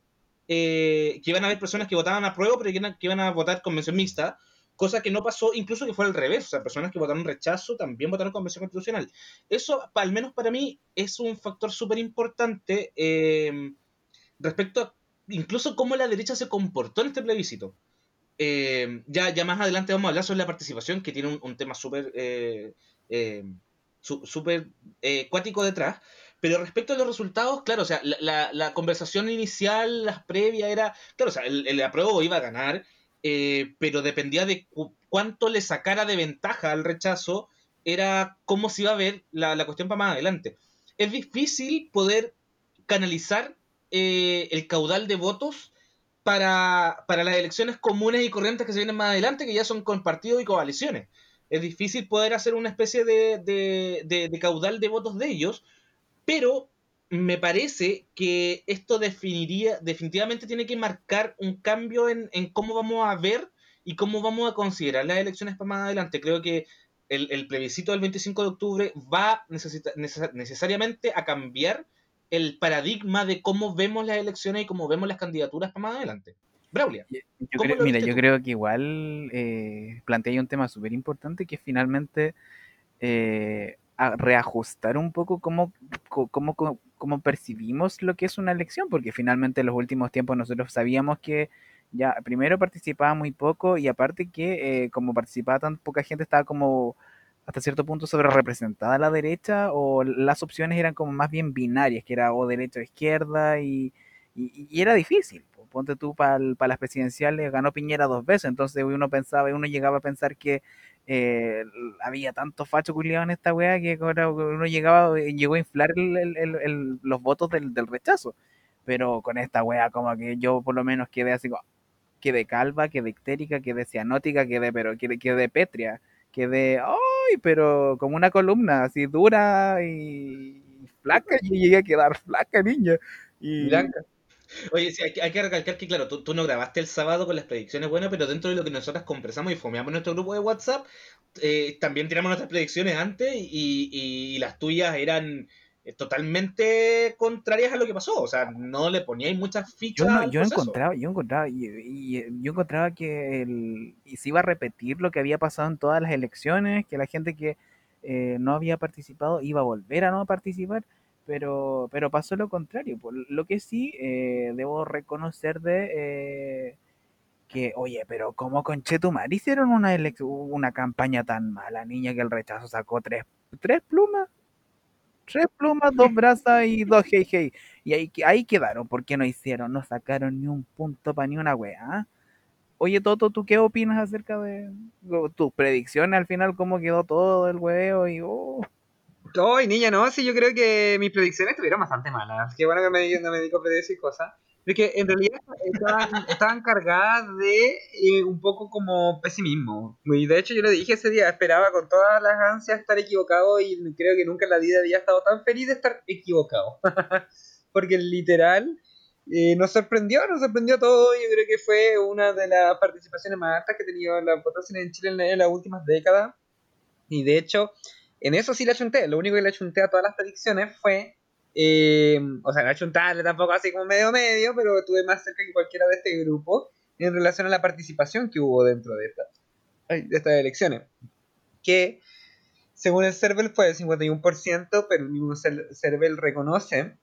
Speaker 1: eh, que iban a haber personas que votaban a prueba, pero que, iban- a votar convención mixta, cosa que no pasó, incluso que fue al revés, o sea, personas que votaron rechazo también votaron convención constitucional. Eso, al menos para mí, es un factor súper importante eh, respecto a incluso cómo la derecha se comportó en este plebiscito. Eh, ya, ya más adelante vamos a hablar sobre la participación, que tiene un, tema súper eh, eh, súper eh, cuático detrás. Pero respecto a los resultados, claro, o sea, la, conversación inicial, las previas, era, claro, o sea, el, el apruebo iba a ganar, pero dependía de cu- cuánto le sacara de ventaja al rechazo, era cómo se iba a ver la, la cuestión para más adelante. Es difícil poder canalizar el caudal de votos para, para las elecciones comunes y corrientes que se vienen más adelante, que ya son con partidos y coaliciones. Es difícil poder hacer una especie de, de, de- caudal de votos de ellos, pero me parece que esto definiría, definitivamente tiene que marcar un cambio en, en cómo vamos a ver y cómo vamos a considerar las elecciones para más adelante. Creo que el, el plebiscito del 25 de octubre va necesita- neces- necesariamente a cambiar el paradigma de cómo vemos las elecciones y cómo vemos las candidaturas para más adelante. Braulia.
Speaker 2: Yo
Speaker 1: ¿Cómo
Speaker 2: creo- mira, yo
Speaker 1: tú?
Speaker 2: creo que igual eh, plantea un tema súper importante que es finalmente eh, reajustar un poco cómo, co- cómo, cómo, cómo percibimos lo que es una elección, porque finalmente en los últimos tiempos nosotros sabíamos que ya primero participaba muy poco y aparte que eh, como participaba tan poca gente estaba como hasta cierto punto sobre representada la derecha o las opciones eran como más bien binarias, que era o derecha o izquierda y, y, y era difícil. po. Ponte tú para las presidenciales, ganó Piñera dos veces, entonces uno pensaba, uno llegaba a pensar que eh, había tanto facho culiado en esta weá que uno llegaba, llegó a inflar el- los votos del, rechazo. Pero con esta weá como que yo por lo menos quedé así como, quedé calva, quedé ictérica, quedé cianótica, quedé, pero quedé, quedé pétrea, quedé, ay, pero como una columna, así dura y flaca, y llegué a quedar flaca, niña. Y
Speaker 5: Blanca.
Speaker 1: Oye, sí, hay, que- hay que recalcar que, claro, tú, tú no grabaste el sábado con las predicciones buenas, pero dentro de lo que nosotros conversamos y fomeamos en nuestro grupo de WhatsApp, eh, también tiramos nuestras predicciones antes y, y- y las tuyas eran totalmente contrarias a lo que pasó. O sea, no le poníais muchas
Speaker 2: yo,
Speaker 1: fichas
Speaker 2: no-
Speaker 1: al
Speaker 2: yo
Speaker 1: proceso.
Speaker 2: encontraba, yo encontraba, y, y- yo encontraba que el, y se iba a repetir lo que había pasado en todas las elecciones, que la gente que eh, no había participado iba a volver a no participar, pero, pero pasó lo contrario. Por lo que sí eh, debo reconocer de eh, que, oye, pero ¿cómo Conchetumar hicieron una, una campaña tan mala, niña, que el rechazo sacó tres, tres plumas? Tres plumas, dos brasas y dos hey hey. Y ahí, ahí quedaron, porque no hicieron, no sacaron ni un punto para ni una weá. Oye, Toto, ¿tú qué opinas acerca de tus predicciones al final? ¿Cómo quedó todo el huevo? Y, oh,
Speaker 5: Ay, niña, no, sí, yo creo que mis predicciones estuvieron bastante malas. Qué bueno que me, no me dedico a predecir cosas. Porque en realidad estaban, estaban cargadas de eh, un poco como pesimismo. Y de hecho yo lo dije ese día, esperaba con todas las ansias estar equivocado y creo que nunca en la vida había estado tan feliz de estar equivocado. Porque literal eh, nos sorprendió, nos sorprendió todo. Yo creo que fue una de las participaciones más altas que ha tenido la votación en Chile en, en las últimas décadas. Y de hecho, en eso sí la chunté. Lo único que le chunté a todas las predicciones fue. Eh, o sea, no chuntarle tampoco así como medio medio, pero estuve más cerca que cualquiera de este grupo en relación a la participación que hubo dentro de, esta, de estas elecciones. Que según el CERVEL fue del 51%, pero el mismo Cer- CERVEL reconoce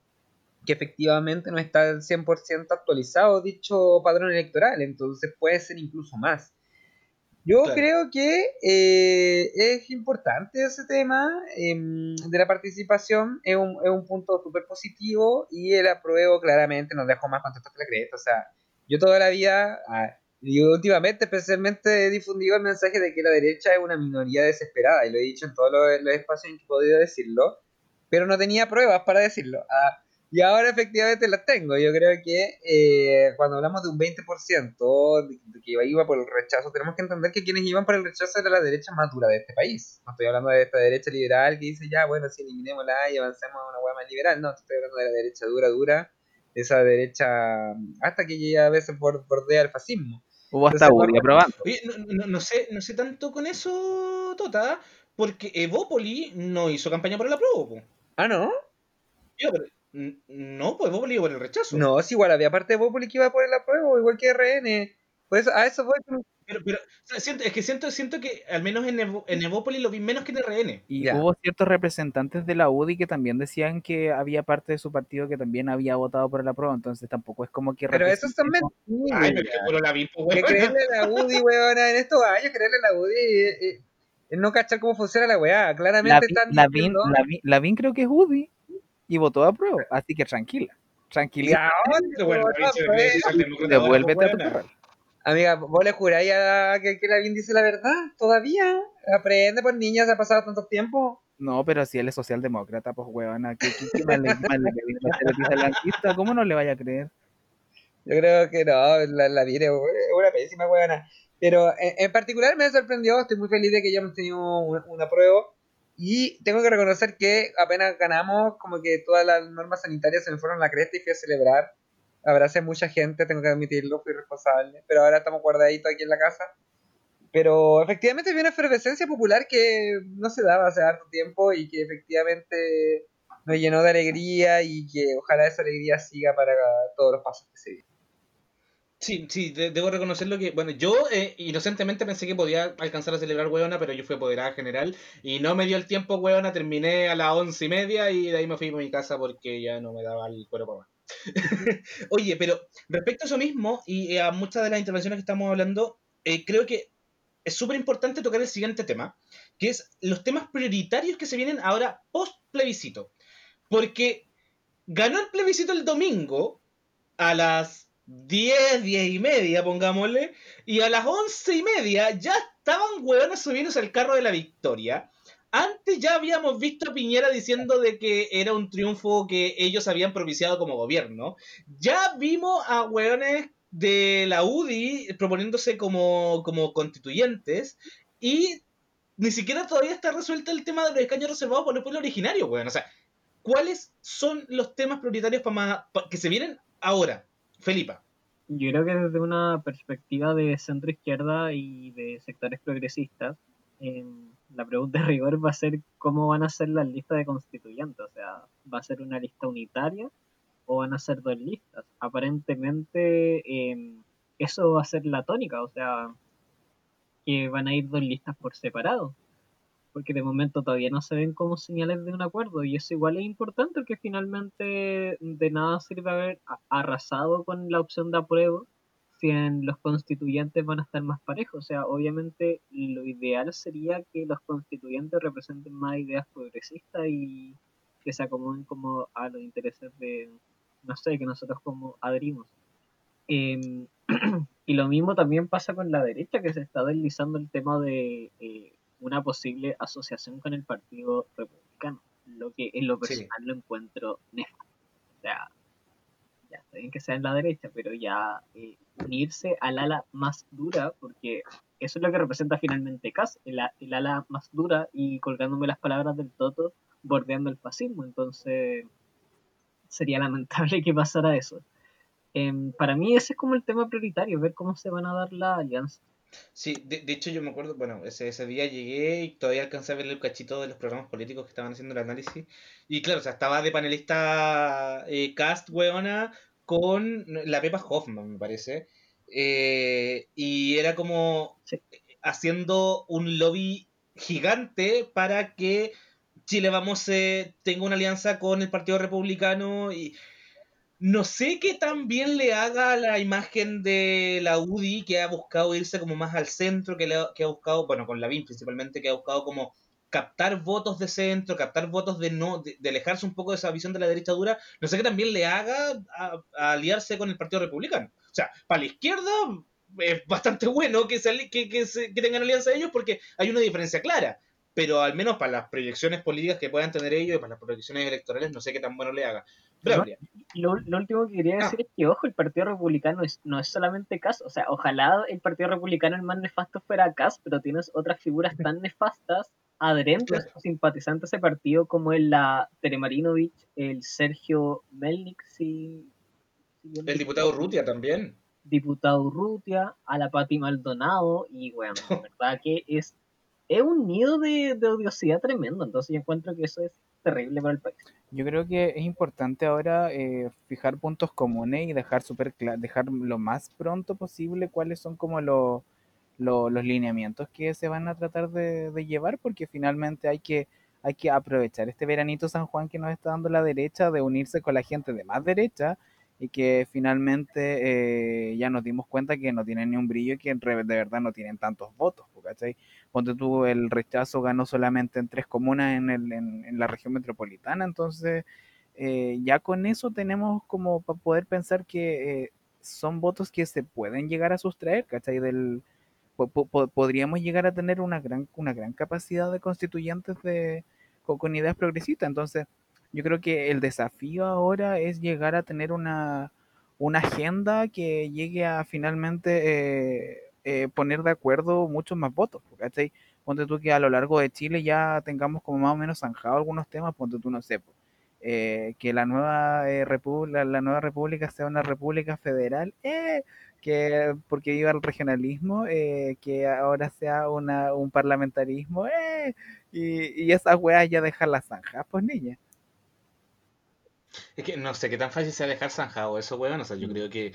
Speaker 5: que efectivamente no está al 100% actualizado dicho padrón electoral, entonces puede ser incluso más. Yo
Speaker 1: Claro.
Speaker 5: creo que eh, es importante ese tema em, de la participación, es un, es un punto súper positivo y el apruebo claramente nos dejó más contentos que la cresta. O sea, yo toda la vida, ah, y últimamente especialmente he difundido el mensaje de que la derecha es una minoría desesperada y lo he dicho en todos los, los espacios en que he podido decirlo, pero no tenía pruebas para decirlo. Ah, y ahora efectivamente las tengo. Yo creo que eh, cuando hablamos de un 20% de, de que iba, iba por el rechazo, tenemos que entender que quienes iban por el rechazo era la derecha más dura de este país. No estoy hablando de esta derecha liberal que dice ya, bueno, sí, eliminémosla y avancemos a una hueá más liberal. No, estoy hablando de la derecha dura, dura, esa derecha hasta que llega a veces por, bordea el fascismo.
Speaker 2: hubo hasta
Speaker 5: Entonces,
Speaker 2: Uri aprobando.
Speaker 1: Oye, no, no- no sé, no sé tanto con eso, Tota, porque Evópoli no hizo campaña por el apruebo.
Speaker 5: Ah, ¿no?
Speaker 1: Yo, pero- no, pues Evópoli iba por el rechazo.
Speaker 5: No, es igual, había parte de Populi que iba por el apruebo, igual que RN. Por eso, a eso voy con-
Speaker 1: Pero, pero, o sea, siento- es que siento, siento que al menos en, Evo- en Evópoli lo vi menos que en RN.
Speaker 2: Y
Speaker 5: Ya.
Speaker 2: hubo ciertos representantes de la UDI que también decían que había parte de su partido que también había votado por el apruebo, entonces tampoco es como que
Speaker 5: Pero eso es también
Speaker 1: Ay, que puro la vi, pues,
Speaker 5: Que creerle a la UDI, weona, en estos años, creerle a la UDI eh, eh, no cachar cómo funciona la weá. Claramente
Speaker 2: Lavín,
Speaker 5: están
Speaker 2: Lavín. Lavín- Lavín creo que es UDI y votó a prueba, así que tranquila,
Speaker 1: bueno, la ahora,
Speaker 2: devuélvete a tu.
Speaker 5: Amiga, ¿vos le juráis a que, que Lavín dice la verdad? ¿Todavía? Aprende, pues niña, se ha pasado tanto tiempo.
Speaker 2: No, pero si él es socialdemócrata, pues huevona, ¿qué, qué, qué más le, qué más le pedís? ¿No se le pide blanquista? ¿Cómo no le vaya a creer?
Speaker 5: Yo creo que no, la, la es una pésima weona. Pero en, en particular me sorprendió, estoy muy feliz de que hayamos tenido una, una prueba. Y tengo que reconocer que apenas ganamos, como que todas las normas sanitarias se me fueron a la cresta y fui a celebrar. Abracé mucha gente, tengo que admitirlo, fui responsable. Pero ahora estamos guardaditos aquí en la casa. Pero efectivamente había una efervescencia popular que no se daba hace harto tiempo y que efectivamente nos llenó de alegría y que ojalá esa alegría siga para todos los pasos que se vienen.
Speaker 1: Sí, sí, de- debo reconocerlo que, bueno, yo eh, inocentemente pensé que podía alcanzar a celebrar huevona, pero yo fui apoderada general y no me dio el tiempo huevona, terminé a las once y media y de ahí me fui a mi casa porque ya no me daba el cuerpo para más. Oye, pero respecto a eso mismo y eh, a muchas de las intervenciones que estamos hablando, eh, creo que es súper importante tocar el siguiente tema, que es los temas prioritarios que se vienen ahora post plebiscito. Porque ganó el plebiscito el domingo a las 10, 10 y media, pongámosle, y a las 11 y media ya estaban hueones subiéndose al carro de la victoria. Antes ya habíamos visto a Piñera diciendo de que era un triunfo que ellos habían propiciado como gobierno. Ya vimos a hueones de la UDI proponiéndose como, como constituyentes y ni siquiera todavía está resuelto el tema de los escaños reservados por el pueblo originario, weón. O sea, ¿cuáles son los temas prioritarios para que se vienen ahora? Felipa.
Speaker 3: Yo creo que desde una perspectiva de centro izquierda y de sectores progresistas, em, la pregunta de rigor va a ser cómo van a ser las listas de constituyentes. O sea, ¿va a ser una lista unitaria o van a ser dos listas? Aparentemente, em, eso va a ser la tónica. O sea, que van a ir dos listas por separado. Porque de momento todavía no se ven como señales de un acuerdo. Y eso igual es importante porque finalmente de nada sirve haber arrasado con la opción de apruebo si en los constituyentes van a estar más parejos. O sea, obviamente lo ideal sería que los constituyentes representen más ideas progresistas y que se acomoden como a los intereses de, no sé, que nosotros como adherimos. Em, y lo mismo también pasa con la derecha, que se está deslizando el tema de eh, una posible asociación con el Partido Republicano, lo que en lo
Speaker 1: Sí.
Speaker 3: personal lo encuentro nefasto. O sea, ya está bien que sea en la derecha, pero ya eh, unirse al ala más dura, porque eso es lo que representa finalmente Cas, el, el ala más dura y colgándome las palabras del Toto, bordeando el fascismo. Entonces, sería lamentable que pasara eso. Em, para mí ese es como el tema prioritario, ver cómo se van a dar las alianzas.
Speaker 1: Sí, de, de hecho yo me acuerdo, bueno, ese, ese día llegué y todavía alcancé a ver el cachito de los programas políticos que estaban haciendo el análisis. Y claro, o sea, estaba de panelista eh, cast, weona, con la Pepa Hoffman, me parece. Eh, y era como
Speaker 3: Sí.
Speaker 1: haciendo un lobby gigante para que Chile Vamos eh, tenga una alianza con el Partido Republicano y no sé qué tan bien le haga la imagen de la UDI que ha buscado irse como más al centro, que, ha, que ha buscado, bueno, con la BIM principalmente, que ha buscado como captar votos de centro, captar votos de no, de, alejarse un poco de esa visión de la derecha dura, no sé qué tan bien le haga a, aliarse con el Partido Republicano. O sea, para la izquierda es bastante bueno que, se, que, que, se- que tengan alianza ellos porque hay una diferencia clara. Pero al menos para las proyecciones políticas que puedan tener ellos y para las proyecciones electorales, no sé qué tan bueno le haga. Braulia.
Speaker 3: Lo, lo último que quería
Speaker 1: Ah.
Speaker 3: decir es que, ojo, el Partido Republicano es, no es solamente Cas, o sea, ojalá el Partido Republicano el más nefasto fuera Cas, pero tienes otras figuras tan nefastas, adherentes o simpatizantes de ese partido, como el la Tere Marinovich, el Sergio Melnik, si, si bien
Speaker 1: El diputado Rutia también.
Speaker 3: diputado Urrutia, a la Pati Maldonado, y bueno, la verdad que es, es un nido de, odiosidad tremendo, entonces yo encuentro que eso es terrible para el país.
Speaker 2: Yo creo que es importante ahora eh, fijar puntos comunes y dejar super dejar lo más pronto posible cuáles son como los lo- los lineamientos que se van a tratar de, de llevar, porque finalmente hay que, hay que aprovechar este veranito San Juan que nos está dando la derecha, de unirse con la gente de más derecha y que finalmente eh, ya nos dimos cuenta que no tienen ni un brillo y que de verdad no tienen tantos votos, ¿cachai? Ponte tú, el rechazo ganó solamente en tres comunas en, el, en, la región metropolitana, entonces eh, ya con eso tenemos como para poder pensar que eh, son votos que se pueden llegar a sustraer, ¿cachai? Del, po- podríamos llegar a tener una gran, una gran capacidad de constituyentes de, con, con ideas progresistas, entonces yo creo que el desafío ahora es llegar a tener una, una agenda que llegue a finalmente eh, eh, poner de acuerdo muchos más votos, ¿cachai? Ponte tú que a lo largo de Chile ya tengamos como más o menos zanjado algunos temas, ponte tú, no sé, eh, que la nueva, eh, la, la nueva república sea una república federal, eh, que porque viva el regionalismo, eh, que ahora sea una, un parlamentarismo, eh, y, y esas weas ya dejan las zanjas, pues niña.
Speaker 1: Es que no sé qué tan fácil sea dejar zanjado eso, weón. O sea, yo creo que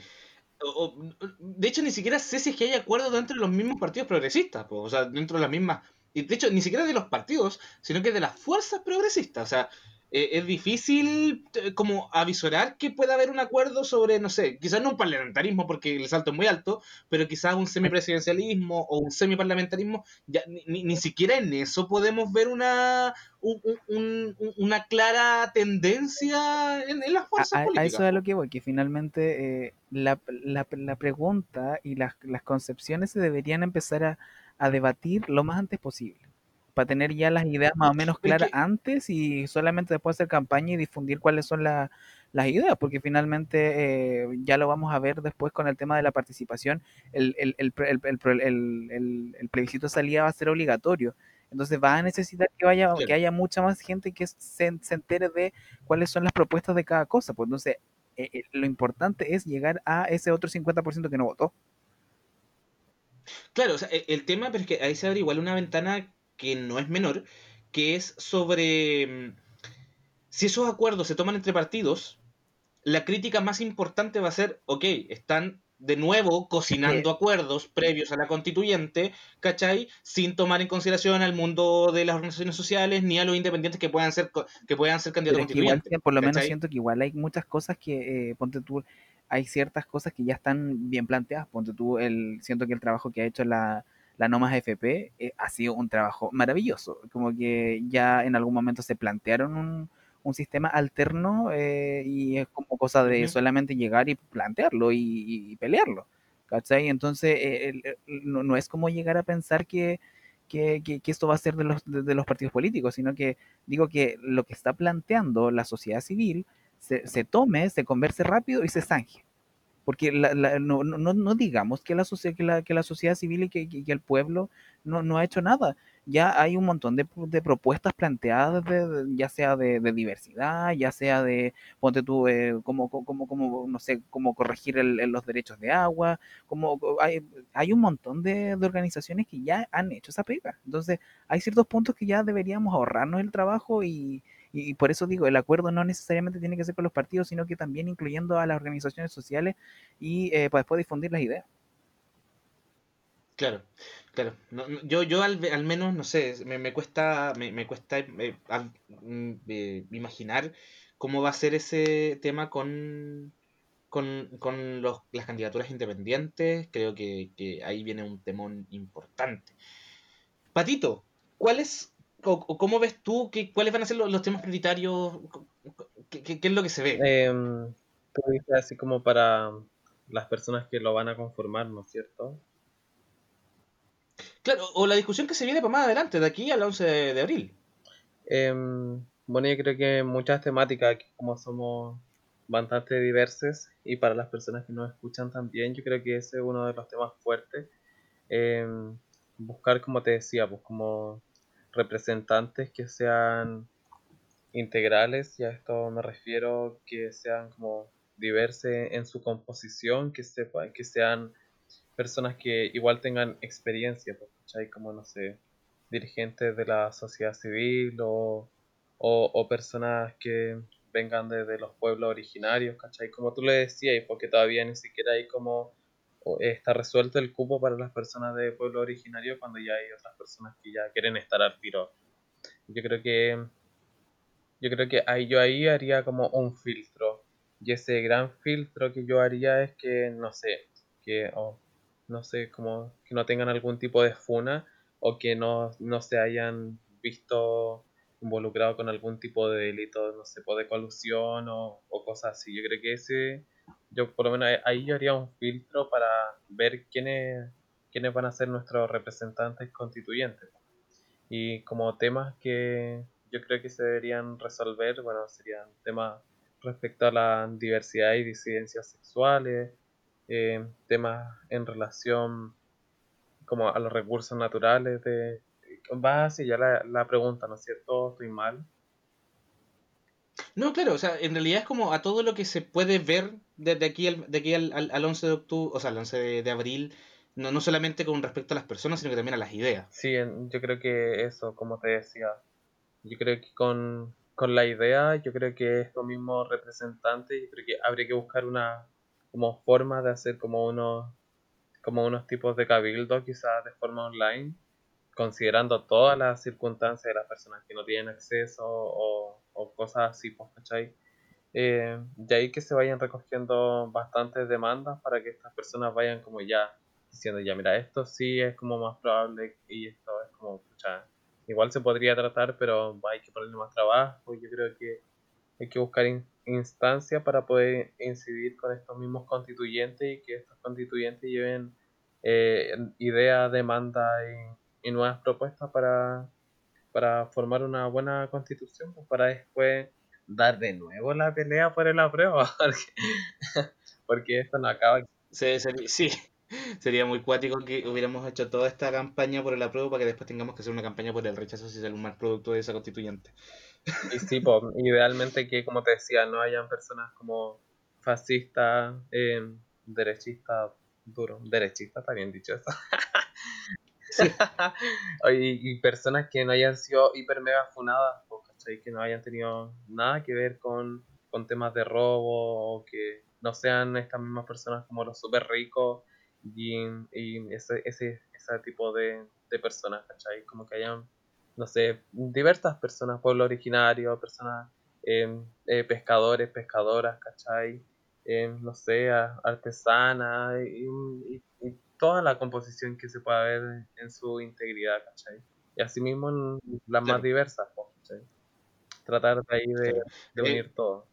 Speaker 1: o- o- de hecho, ni siquiera sé si es que hay acuerdo dentro de los mismos partidos progresistas, po, o sea, dentro de las mismas. Y de hecho, ni siquiera de los partidos, sino que de las fuerzas progresistas. O sea, eh, es difícil eh, como avisorar que pueda haber un acuerdo sobre, no sé, quizás no un parlamentarismo porque el salto es muy alto, pero quizás un semipresidencialismo o un semiparlamentarismo. Ya, ni, ni- siquiera en eso podemos ver una, un- un- un- una clara tendencia en, en las
Speaker 2: A,
Speaker 1: fuerzas
Speaker 2: a- a
Speaker 1: políticas.
Speaker 2: eso es a lo que voy, que finalmente eh, la, la- la pregunta y las, las concepciones se deberían empezar a, a debatir lo más antes posible, para tener ya las ideas más o menos claras antes y solamente después hacer campaña y difundir cuáles son la- las ideas, porque finalmente eh, ya lo vamos a ver después con el tema de la participación, el, el, el, el, plebiscito de salida va a ser obligatorio. Entonces va a necesitar que vaya,
Speaker 1: Claro.
Speaker 2: que haya mucha más gente que se, se entere de cuáles son las propuestas de cada cosa. Pues entonces, eh, eh, lo importante es llegar a ese otro 50% que no votó.
Speaker 1: Claro, o sea, e- el tema, pero es que ahí se abre igual una ventana que no es menor, que es sobre mm, si esos acuerdos se toman entre partidos, la crítica más importante va a ser, ok, están de nuevo cocinando acuerdos previos a la constituyente, ¿cachai? Sin tomar en consideración al mundo de las organizaciones sociales ni a los independientes que puedan ser que puedan ser candidatos
Speaker 2: igual,
Speaker 1: constituyentes.
Speaker 2: por lo menos siento que igual hay muchas cosas que, eh, ponte tú, hay ciertas cosas que ya están bien planteadas. Ponte tú, el, siento que el trabajo que ha hecho la, la Nomas FP eh, ha sido un trabajo maravilloso. Como que ya en algún momento se plantearon un, un sistema alterno eh, y es como cosa de
Speaker 1: Ujú.
Speaker 2: solamente llegar y plantearlo y, y pelearlo. ¿Cachai? Entonces, eh, el- el- no, no es como llegar a pensar que, que, que- que esto va a ser de los, de, de los partidos políticos, sino que digo que lo que está planteando la sociedad civil se, se tome, se converse rápido y se zanje. Porque la- no, no- no- digamos que la, que la, que la sociedad civil y que, el pueblo no, no ha hecho nada. Ya hay un montón de, de propuestas planteadas, de- ya sea de, diversidad, ya sea de, ponte tú, eh, cómo, cómo, cómo, no sé, cómo corregir el- los derechos de agua, como hay, hay un montón de organizaciones que ya han hecho esa pega. Entonces, hay ciertos puntos que ya deberíamos ahorrarnos el trabajo y, y por eso digo, el acuerdo no necesariamente tiene que ser con los partidos, sino que también incluyendo a las organizaciones sociales y eh, para después difundir las ideas.
Speaker 1: Claro, claro. Yo, yo al, al menos, no sé, me, me cuesta, me, me cuesta eh, mm, eh, imaginar cómo va a ser ese tema con, con, con los, las candidaturas independientes. Creo que, que ahí viene un temón importante. Patito, ¿cuáles o, o cómo ves tú que, cuáles van a ser los, los temas prioritarios? ¿Qué, es lo que se ve?
Speaker 4: Dices así como para las personas que lo van a conformar, ¿no es cierto?
Speaker 1: Claro, o la discusión que se viene para más adelante, de aquí al 11 de, de abril.
Speaker 4: Em, bueno, yo creo que muchas temáticas, como somos bastante diversas y para las personas que nos escuchan también, yo creo que ese es uno de los temas fuertes. Em, buscar, como te decía, pues como representantes que sean integrales, y a esto me refiero que sean como diversos en su composición, que sepan, que sean personas que igual tengan experiencia, pues, ¿cachai? Como, no sé, dirigentes de la sociedad civil o, o, personas que vengan desde los pueblos originarios, ¿cachai? Como tú le decías, porque todavía ni siquiera hay como está resuelto el cupo para las personas de pueblo originario cuando ya hay otras personas que ya quieren estar al tiro. Yo creo que yo creo que ahí yo ahí haría como un filtro. Y ese gran filtro que yo haría es que, no sé, que, o no sé, como que no tengan algún tipo de funa o que no, no se hayan visto involucrados con algún tipo de delito, no sé, de colusión o, o cosas así. Yo creo que ese, yo por lo menos ahí yo haría un filtro para ver quiénes, quiénes van a ser nuestros representantes constituyentes. Y como temas que yo creo que se deberían resolver, bueno, serían temas respecto a la diversidad y disidencias sexuales, eh, temas en relación como a los recursos naturales de va hacia ya la, la pregunta, ¿no es cierto? ¿Estoy mal?
Speaker 1: No, claro, o sea, en realidad es como a todo lo que se puede ver desde aquí al, de aquí al, al, al 11 de octubre, o sea, al 11 de, de abril, no, no solamente con respecto a las personas, sino que también a las ideas.
Speaker 4: Sí, yo creo que eso, como te decía, yo creo que con, con la idea, yo creo que estos mismos representantes, yo creo que habría que buscar una, como formas de hacer como unos, como unos tipos de cabildo quizás de forma online, considerando todas las circunstancias de las personas que no tienen acceso o, o cosas así, pues, ¿cachai? Eh, de ahí que se vayan recogiendo bastantes demandas para que estas personas vayan como ya diciendo, ya mira, esto sí es como más probable y esto es como, pucha, igual se podría tratar, pero hay que ponerle más trabajo. Yo creo que hay que buscar in- instancias para poder incidir con estos mismos constituyentes y que estos constituyentes lleven eh, ideas, demandas y, y nuevas propuestas para, para formar una buena constitución, pues, para después dar de nuevo la pelea por el apruebo, porque, porque esto no acaba.
Speaker 1: Sí, sería muy cuático que hubiéramos hecho toda esta campaña por el apruebo para que después tengamos que hacer una campaña por el rechazo si sale un mal producto de esa constituyente.
Speaker 4: Y sí, pues, idealmente que, como te decía, no hayan personas como fascistas, eh, derechistas, duro, derechistas, está bien dicho eso. y, personas que no hayan sido hiper mega funadas. Que no hayan tenido nada que ver con, con temas de robo o que no sean estas mismas personas como los super ricos y, y ese, ese, ese tipo de, de personas, ¿cachai? Como que hayan, no sé, diversas personas, pueblo originario, personas, eh, eh, pescadores, pescadoras, ¿cachai? Eh, no sé, artesanas y- y toda la composición que se pueda ver en su integridad, ¿cachai? Y asimismo en las más diversas, ¿cachai? Tratar de ahí de,
Speaker 1: Eh,
Speaker 4: unir todo.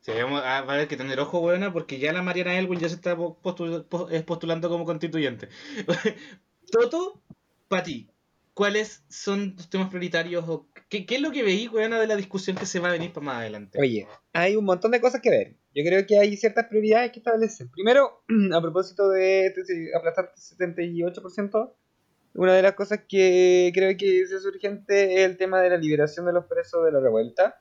Speaker 1: Sí, vamos a, va a haber que tener ojo, buena, porque ya la Mariana Elwin ya se está po- postu- po- es postulando como constituyente. Toto, para ti, ¿cuáles son tus temas prioritarios? O qué, qué es lo que veí, buena, de la discusión que se va a venir para más adelante?
Speaker 5: Oye, hay un montón de cosas que ver. Yo creo que hay ciertas prioridades que establecer. Primero, a propósito de este- aplastar el 78%, una de las cosas que creo que es urgente es el tema de la liberación de los presos de la revuelta,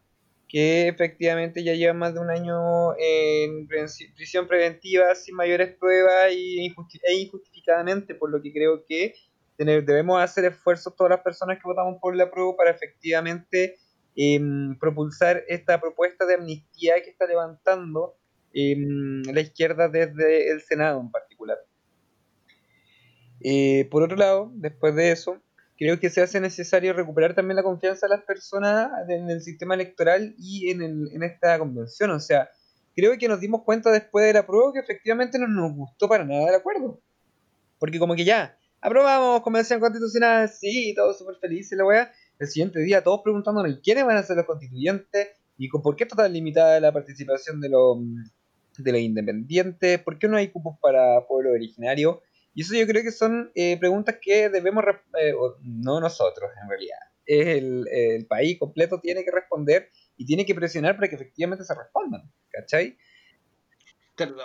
Speaker 5: que efectivamente ya llevan más de un año en prisión preventiva sin mayores pruebas e injustificadamente, por lo que creo que debemos hacer esfuerzos todas las personas que votamos por la prueba para efectivamente em, propulsar esta propuesta de amnistía que está levantando em, la izquierda desde el Senado en particular. Eh, por otro lado, después de eso, creo que se hace necesario recuperar también la confianza de las personas en el sistema electoral y en, el- en esta convención. O sea, creo que nos dimos cuenta después de la que efectivamente no nos gustó para nada el acuerdo. Porque como que ya, aprobamos convención constitucional, sí, todos súper felices, la weá. El siguiente día todos preguntándonos quiénes van a ser los constituyentes y con por qué está tan limitada la participación de los, de los independientes, por qué no hay cupos para pueblo originario. Y eso yo creo que son eh, preguntas que debemos, eh, no nosotros en realidad, el, el país completo tiene que responder y tiene que presionar para que efectivamente se respondan, ¿cachai?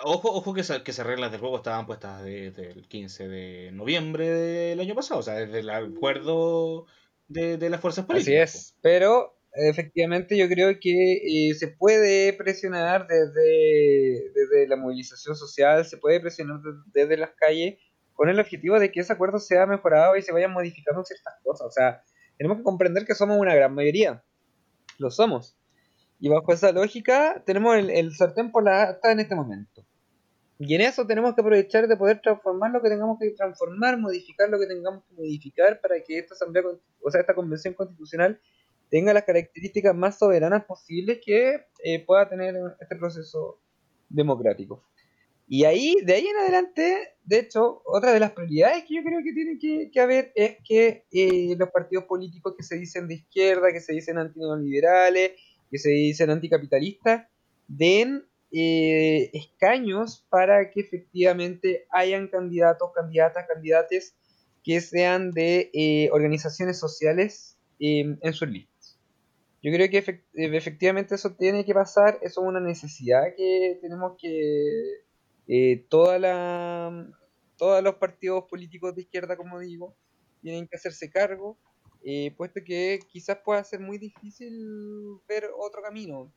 Speaker 1: Ojo, ojo que, que esas reglas del juego estaban puestas desde el 15 de noviembre del año pasado, o sea, desde el acuerdo de, de las fuerzas
Speaker 5: Así
Speaker 1: políticas.
Speaker 5: es, pero efectivamente yo creo que eh, se puede presionar desde, desde la movilización social, se puede presionar de- desde las calles con el objetivo de que ese acuerdo sea mejorado y se vayan modificando ciertas cosas. O sea, tenemos que comprender que somos una gran mayoría, lo somos. Y bajo esa lógica tenemos el, el sartén por la asta en este momento. Y en eso tenemos que aprovechar de poder transformar lo que tengamos que transformar, modificar lo que tengamos que modificar para que esta asamblea, o sea, esta convención constitucional tenga las características más soberanas posibles que eh, pueda tener este proceso democrático. Y ahí, de ahí en adelante, de hecho, otra de las prioridades que yo creo que tiene que, que haber es que eh, los partidos políticos que se dicen de izquierda, que se dicen antineoliberales, que se dicen anticapitalistas, den eh, escaños para que efectivamente hayan candidatos, candidatas, candidates que sean de eh, organizaciones sociales eh, en sus listas. Yo creo que eh, efectivamente eso tiene que pasar, eso es una necesidad que tenemos que toda la, todos los partidos políticos de izquierda, como digo, tienen que hacerse cargo, eh, puesto que quizás pueda ser muy difícil ver otro camino.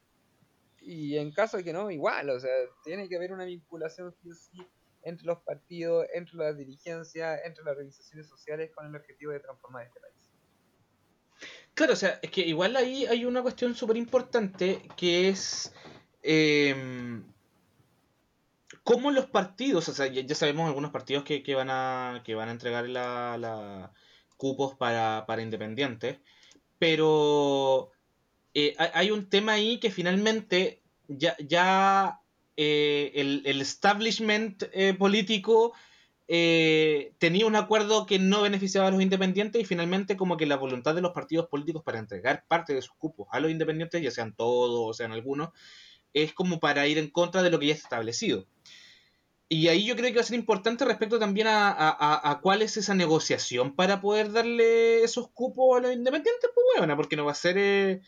Speaker 5: Y en caso de que no, igual, o sea, tiene que haber una vinculación entre los partidos, entre las dirigencias, entre las organizaciones sociales con el objetivo de transformar este país.
Speaker 1: Claro, o sea, es que igual ahí hay una cuestión súper importante que es em, cómo los partidos, o sea, ya sabemos algunos partidos que, que van a que van a entregar la, la cupos para, para independientes, pero eh, hay- un tema ahí que finalmente ya, ya eh, el, el establishment eh, político tenía un acuerdo que no beneficiaba a los independientes y finalmente como que la voluntad de los partidos políticos para entregar parte de sus cupos a los independientes, ya sean todos o sean algunos, es como para ir en contra de lo que ya está establecido. Y ahí yo creo que va a ser importante respecto también a, a- a- cuál es esa negociación para poder darle esos cupos a los independientes, pues bueno, porque no va a ser eh,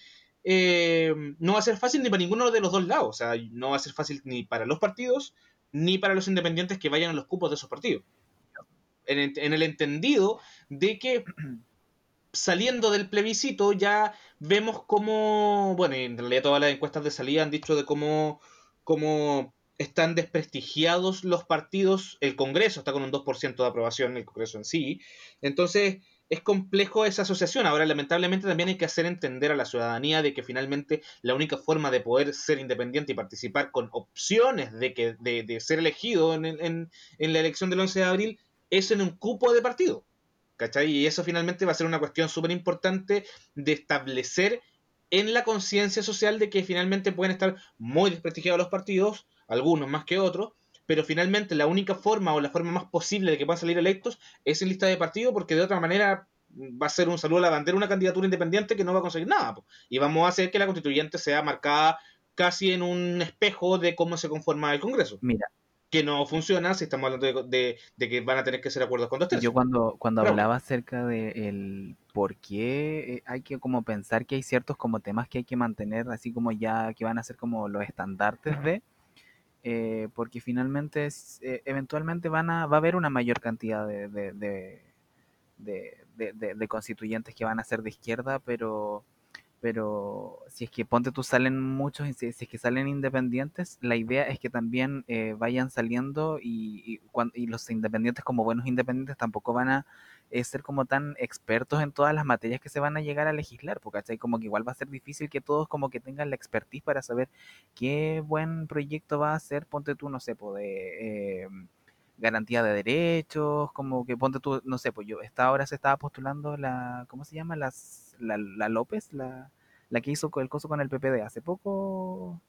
Speaker 1: eh, no va a ser fácil ni para ninguno de los dos lados. O sea, no va a ser fácil ni para los partidos ni para los independientes que vayan a los cupos de esos partidos. En, en el entendido de que saliendo del plebiscito ya vemos cómo, bueno, en realidad todas las encuestas de salida han dicho de cómo, cómo están desprestigiados los partidos, el Congreso está con un 2% de aprobación, el Congreso en sí, entonces es complejo esa asociación. Ahora, lamentablemente, también hay que hacer entender a la ciudadanía de que finalmente la única forma de poder ser independiente y participar con opciones de, que, de, de ser elegido en, en, en la elección del 11 de abril es en un cupo de partido. ¿Cachai? Y eso finalmente va a ser una cuestión súper importante de establecer en la conciencia social de que finalmente pueden estar muy desprestigiados los partidos, algunos más que otros, pero finalmente la única forma o la forma más posible de que puedan salir electos es en lista de partido, porque de otra manera va a ser un saludo a la bandera una candidatura independiente que no va a conseguir nada. po. Y vamos a hacer que la constituyente sea marcada casi en un espejo de cómo se conforma el Congreso.
Speaker 2: Mira,
Speaker 1: Que no funciona si estamos hablando de, de- de que van a tener que ser acuerdos con dos tercios.
Speaker 2: yo cuando, cuando
Speaker 1: Claro.
Speaker 2: hablaba acerca de el por qué eh, hay que como pensar que hay ciertos como temas que hay que mantener así como ya que van a ser como los estandartes de eh, porque finalmente eh, eventualmente van a va a haber una mayor cantidad de, de, de, constituyentes que van a ser de izquierda pero pero si es que ponte tú salen muchos, si, es que salen independientes, la idea es que también eh, vayan saliendo y, y, cuan- y los independientes como buenos independientes tampoco van a eh, ser como tan expertos en todas las materias que se van a llegar a legislar, porque ¿cachai? como que igual va a ser difícil que todos como que tengan la expertise para saber qué buen proyecto va a ser, ponte tú, no sé, po, de... eh, garantía de derechos, como que ponte tú, no sé, pues yo, esta hora se estaba postulando la, ¿cómo se llama? Las, la, la López, la, la que hizo el coso con el PPD hace poco,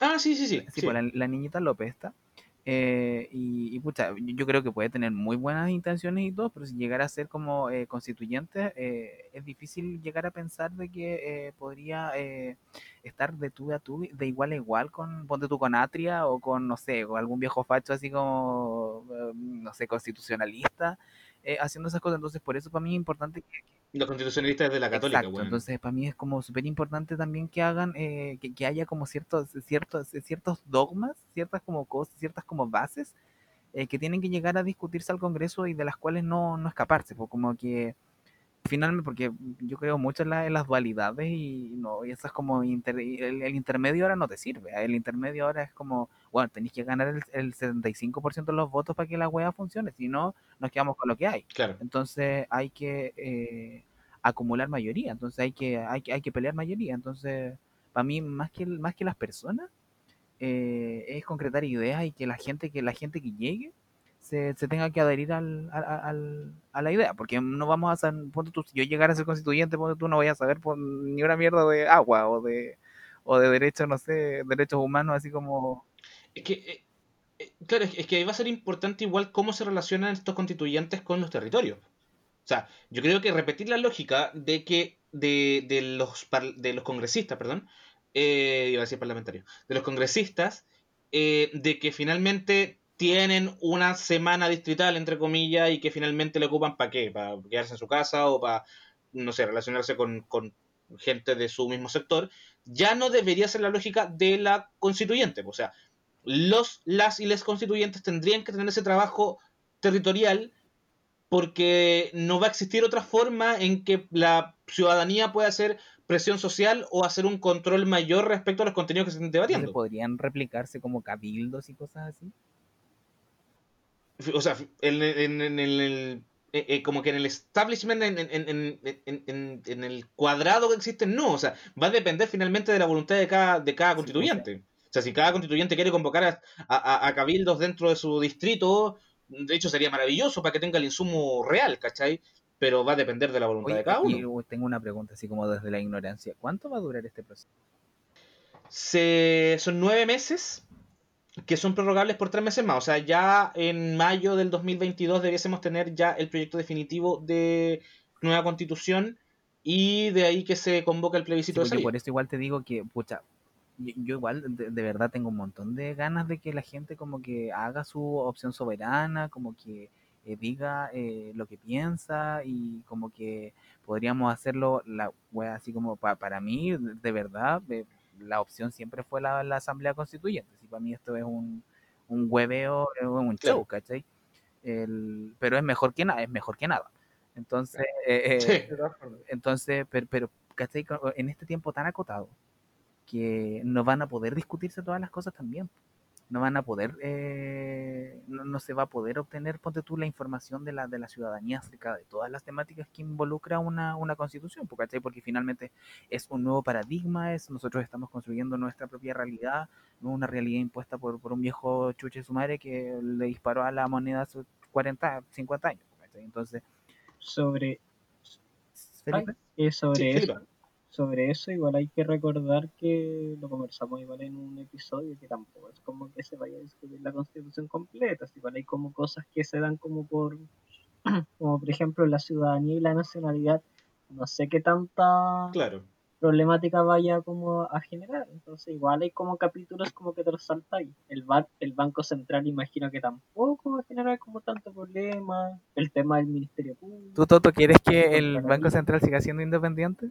Speaker 1: Ah, sí, sí, sí.
Speaker 2: sí,
Speaker 1: sí.
Speaker 2: pues la, la niñita López está. Eh, y, y, pucha, yo, creo que puede tener muy buenas intenciones y todo, pero si llegara a ser como eh, constituyente, eh, es difícil llegar a pensar de que eh, podría eh, estar de tú a tú, de igual a igual con, ponte tú con Atria o con, no sé, con algún viejo facho así como, no sé, constitucionalista, haciendo esas cosas. Entonces, por eso para mí es importante que,
Speaker 1: Los constitucionalistas de la católica,
Speaker 2: Exacto,
Speaker 1: weón.
Speaker 2: entonces para mí es como súper importante también que hagan, eh, que, que haya como ciertos, ciertos, ciertos dogmas, ciertas como cosas, ciertas como bases eh, que tienen que llegar a discutirse al Congreso y de las cuales no, no escaparse, pues como que finalmente, porque yo creo mucho en, la- en las dualidades y no, y esas como inter- el, el intermedio ahora no te sirve, el intermedio ahora es como, bueno, tenéis que ganar el, el 75% de los votos para que la hueá funcione, si no, nos quedamos con lo que hay.
Speaker 1: Claro.
Speaker 2: Entonces hay que eh, acumular mayoría, entonces hay que, hay que, hay que pelear mayoría. Entonces, para mí, más que, más que las personas, eh, es concretar ideas y que la gente que, la gente que llegue se, se tenga que adherir al, al- al- a la idea, porque no vamos a saber, tú, si yo llegara a ser constituyente, tú no voy a saber por ni una mierda de agua o de, o de derechos, no sé, derechos humanos, así como...
Speaker 1: Es que, eh, eh, claro, es que, ahí va a ser importante igual cómo se relacionan estos constituyentes con los territorios. O sea, yo creo que repetir la lógica de que de, de los, de los congresistas, perdón, eh, iba a decir parlamentarios, de los congresistas, eh, de que finalmente tienen una semana distrital, entre comillas, y que finalmente le ocupan para qué, para quedarse en su casa o para, no sé, relacionarse con, con gente de su mismo sector, ya no debería ser la lógica de la constituyente. O sea, los, las y les constituyentes tendrían que tener ese trabajo territorial porque no va a existir otra forma en que la ciudadanía pueda hacer presión social o hacer un control mayor respecto a los contenidos que se estén
Speaker 2: ¿no se
Speaker 1: debatiendo.
Speaker 2: podrían replicarse como cabildos y cosas así.
Speaker 1: O sea, en, en- en el... eh, eh, como que en el establishment, en, en- en- en- en- en el cuadrado que existe, no. O sea, va a depender finalmente de la voluntad de cada, de cada
Speaker 2: Sí,
Speaker 1: constituyente. O sea, si cada constituyente quiere convocar a, a- a cabildos dentro de su distrito, de hecho sería maravilloso para que tenga el insumo real, ¿cachai? Pero va a depender de la voluntad
Speaker 2: Oye,
Speaker 1: de cada
Speaker 2: y
Speaker 1: uno.
Speaker 2: uh, tengo una pregunta así como desde la ignorancia. ¿Cuánto va a durar este proceso?
Speaker 1: Se, son nueve meses que son prorrogables por tres meses más. O sea, ya en mayo del 2022 debiésemos tener ya el proyecto definitivo de nueva constitución y de ahí que se convoca el
Speaker 2: Sí,
Speaker 1: plebiscito de salida.
Speaker 2: por eso igual te digo que, pucha, yo, igual de, de verdad tengo un montón de ganas de que la gente como que haga su opción soberana, como que eh, diga eh, lo que piensa y como que podríamos hacerlo, la wea, así como pa- para mí, de, de verdad, eh, la opción siempre fue la, la Asamblea Constituyente. Si para mí esto es un, un hueveo, es un
Speaker 1: Claro.
Speaker 2: show, ¿cachai? El, pero es mejor que nada, es mejor que nada. Entonces, eh, eh,
Speaker 1: Sí.
Speaker 2: Entonces, pero, pero ¿cachai? En este tiempo tan acotado, que no van a poder discutirse todas las cosas también. No van a poder, eh, no, no se va a poder obtener, ponte tú, la información de la, de la ciudadanía acerca de todas las temáticas que involucra una, una constitución, ¿cachai? Porque finalmente es un nuevo paradigma, es nosotros estamos construyendo nuestra propia realidad, no una realidad impuesta por, por un viejo chuche su madre que le disparó a la moneda hace 40, 50 años. Entonces,
Speaker 3: Sobre, sobre
Speaker 1: Sí,
Speaker 3: eso. Sobre eso igual hay que recordar que lo conversamos igual en un episodio que tampoco es como que se vaya a discutir la constitución completa, igual hay como cosas que se dan como por como por ejemplo la ciudadanía y la nacionalidad, no sé qué tanta
Speaker 1: Claro.
Speaker 3: problemática vaya como a generar, entonces igual hay como capítulos como que te los saltáis. El el Banco Central imagino que tampoco va a generar como tanto problema, el tema del Ministerio Público.
Speaker 2: ¿tú, Toto, quieres que el Banco. Central siga siendo independiente?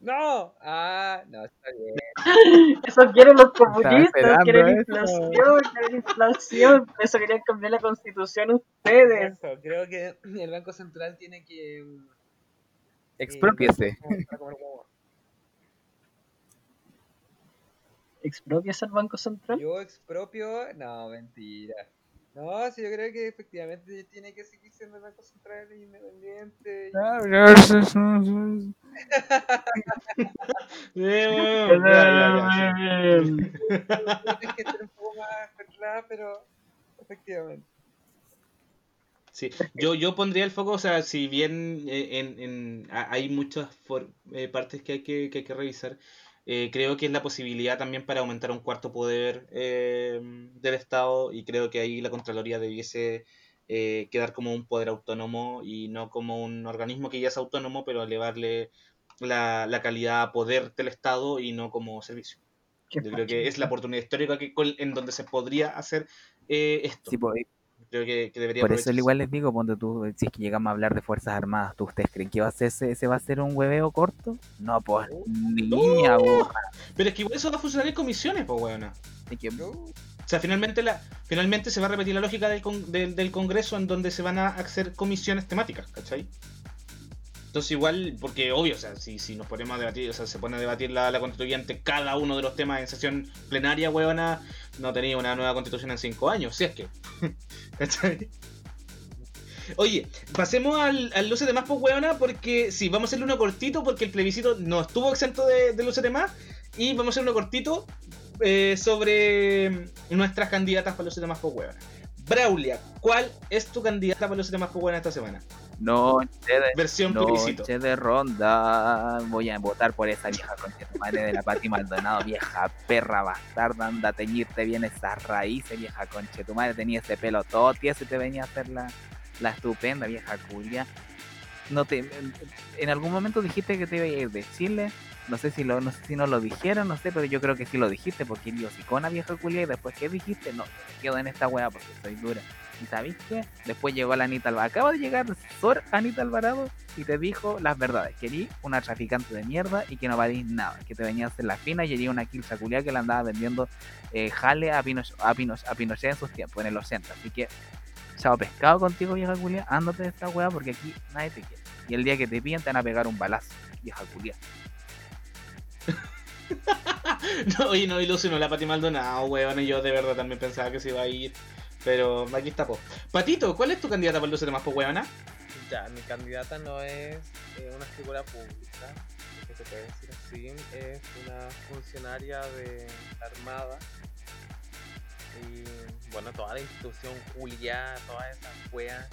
Speaker 5: No, ah, no, está bien.
Speaker 3: Eso quieren los comunistas, quieren
Speaker 2: eso.
Speaker 3: inflación, quieren inflación, por eso querían cambiar la constitución ustedes.
Speaker 5: Exacto, Creo que el Banco Central tiene que.
Speaker 2: Expropiese.
Speaker 5: eh, para comer huevo.
Speaker 3: ¿Expropias al Banco Central?
Speaker 5: Yo expropio, no, mentira. No, sí, yo creo que efectivamente tiene que seguir siendo el Banco Central independiente. y-
Speaker 1: bueno, ya, ya, ya, sí.
Speaker 5: Tienes que ser un poco más verdad, pero efectivamente.
Speaker 1: Sí, yo, yo pondría el foco, o sea, si bien eh, en, en- hay muchas for- eh, partes que hay que, que hay que revisar, eh, creo que es la posibilidad también para aumentar un cuarto poder eh, del Estado y creo que ahí la Contraloría debiese eh, quedar como un poder autónomo y no como un organismo que ya es autónomo, pero elevarle la, la calidad poder del Estado y no como servicio. Yo creo que es la oportunidad histórica que, en donde se podría hacer eh, esto.
Speaker 2: Sí, y
Speaker 1: Creo que, que debería
Speaker 2: por eso igual les digo, ponte tú, si es que llegamos a hablar de Fuerzas Armadas, ¿tú ustedes creen que va a ser ese, ese va a ser un hueveo corto? No, pues niña, burra.
Speaker 1: Pero es que igual eso va a funcionar en comisiones, pues, weona.
Speaker 5: No,
Speaker 1: O sea, finalmente, la, finalmente se va a repetir la lógica del, con- del, del Congreso en donde se van a hacer comisiones temáticas, ¿cachai? Entonces igual, porque obvio, o sea, si, si nos ponemos a debatir, o sea, se pone a debatir la, la constituyente cada uno de los temas en sesión plenaria, weona, no tenía una nueva constitución en cinco años, si es que. Oye, pasemos al, al luce de más, pues, weona, porque sí, vamos a hacerle uno cortito, porque el plebiscito no estuvo exento de, de luce de más, y vamos a hacer uno cortito eh, sobre nuestras candidatas para los temas por huevona. Braulia, ¿cuál es tu candidata para los temas por huevona esta semana?
Speaker 2: Noche de,
Speaker 1: Versión
Speaker 2: noche de ronda. Voy a votar por esa vieja concha tu madre de la Pati Maldonado, vieja perra bastarda. Anda a teñirte bien esas raíces, vieja concha tu madre. Tenía ese pelo todo tieso y te venía a hacer la, la estupenda vieja culia. No te, en algún momento dijiste que te iba a ir de Chile. No sé si lo, no sé si no lo dijeron, no sé, pero yo creo que sí lo dijiste porque yo con vieja culia y después ¿qué dijiste? No, me quedo en esta wea porque soy dura. ¿Y sabéis qué? Después llegó la Anita Alvarado. Acaba de llegar Sor Anita Alvarado y te dijo las verdades. Querí una traficante de mierda y que no valís nada. Que te venía a hacer la fina y quería una quilcha culia que la andaba vendiendo eh, jale a, Pinoch- a, Pinoch- a Pinochet en sus tiempos, en el 80. Así que, chao pescado contigo, vieja culia. Ándate de esta wea porque aquí nadie te quiere. Y el día que te pillan te van a pegar un balazo, vieja culia.
Speaker 1: no, oye, no ilusionó la Pati Maldonado, weón, y yo de verdad también pensaba que se iba a ir. Pero aquí está, po. Patito, ¿cuál es tu candidata para los temas por huevona?
Speaker 4: Ya, mi candidata no es eh, una figura pública, que se puede decir así, es una funcionaria de la Armada y bueno, toda la institución Julia, todas esas weas,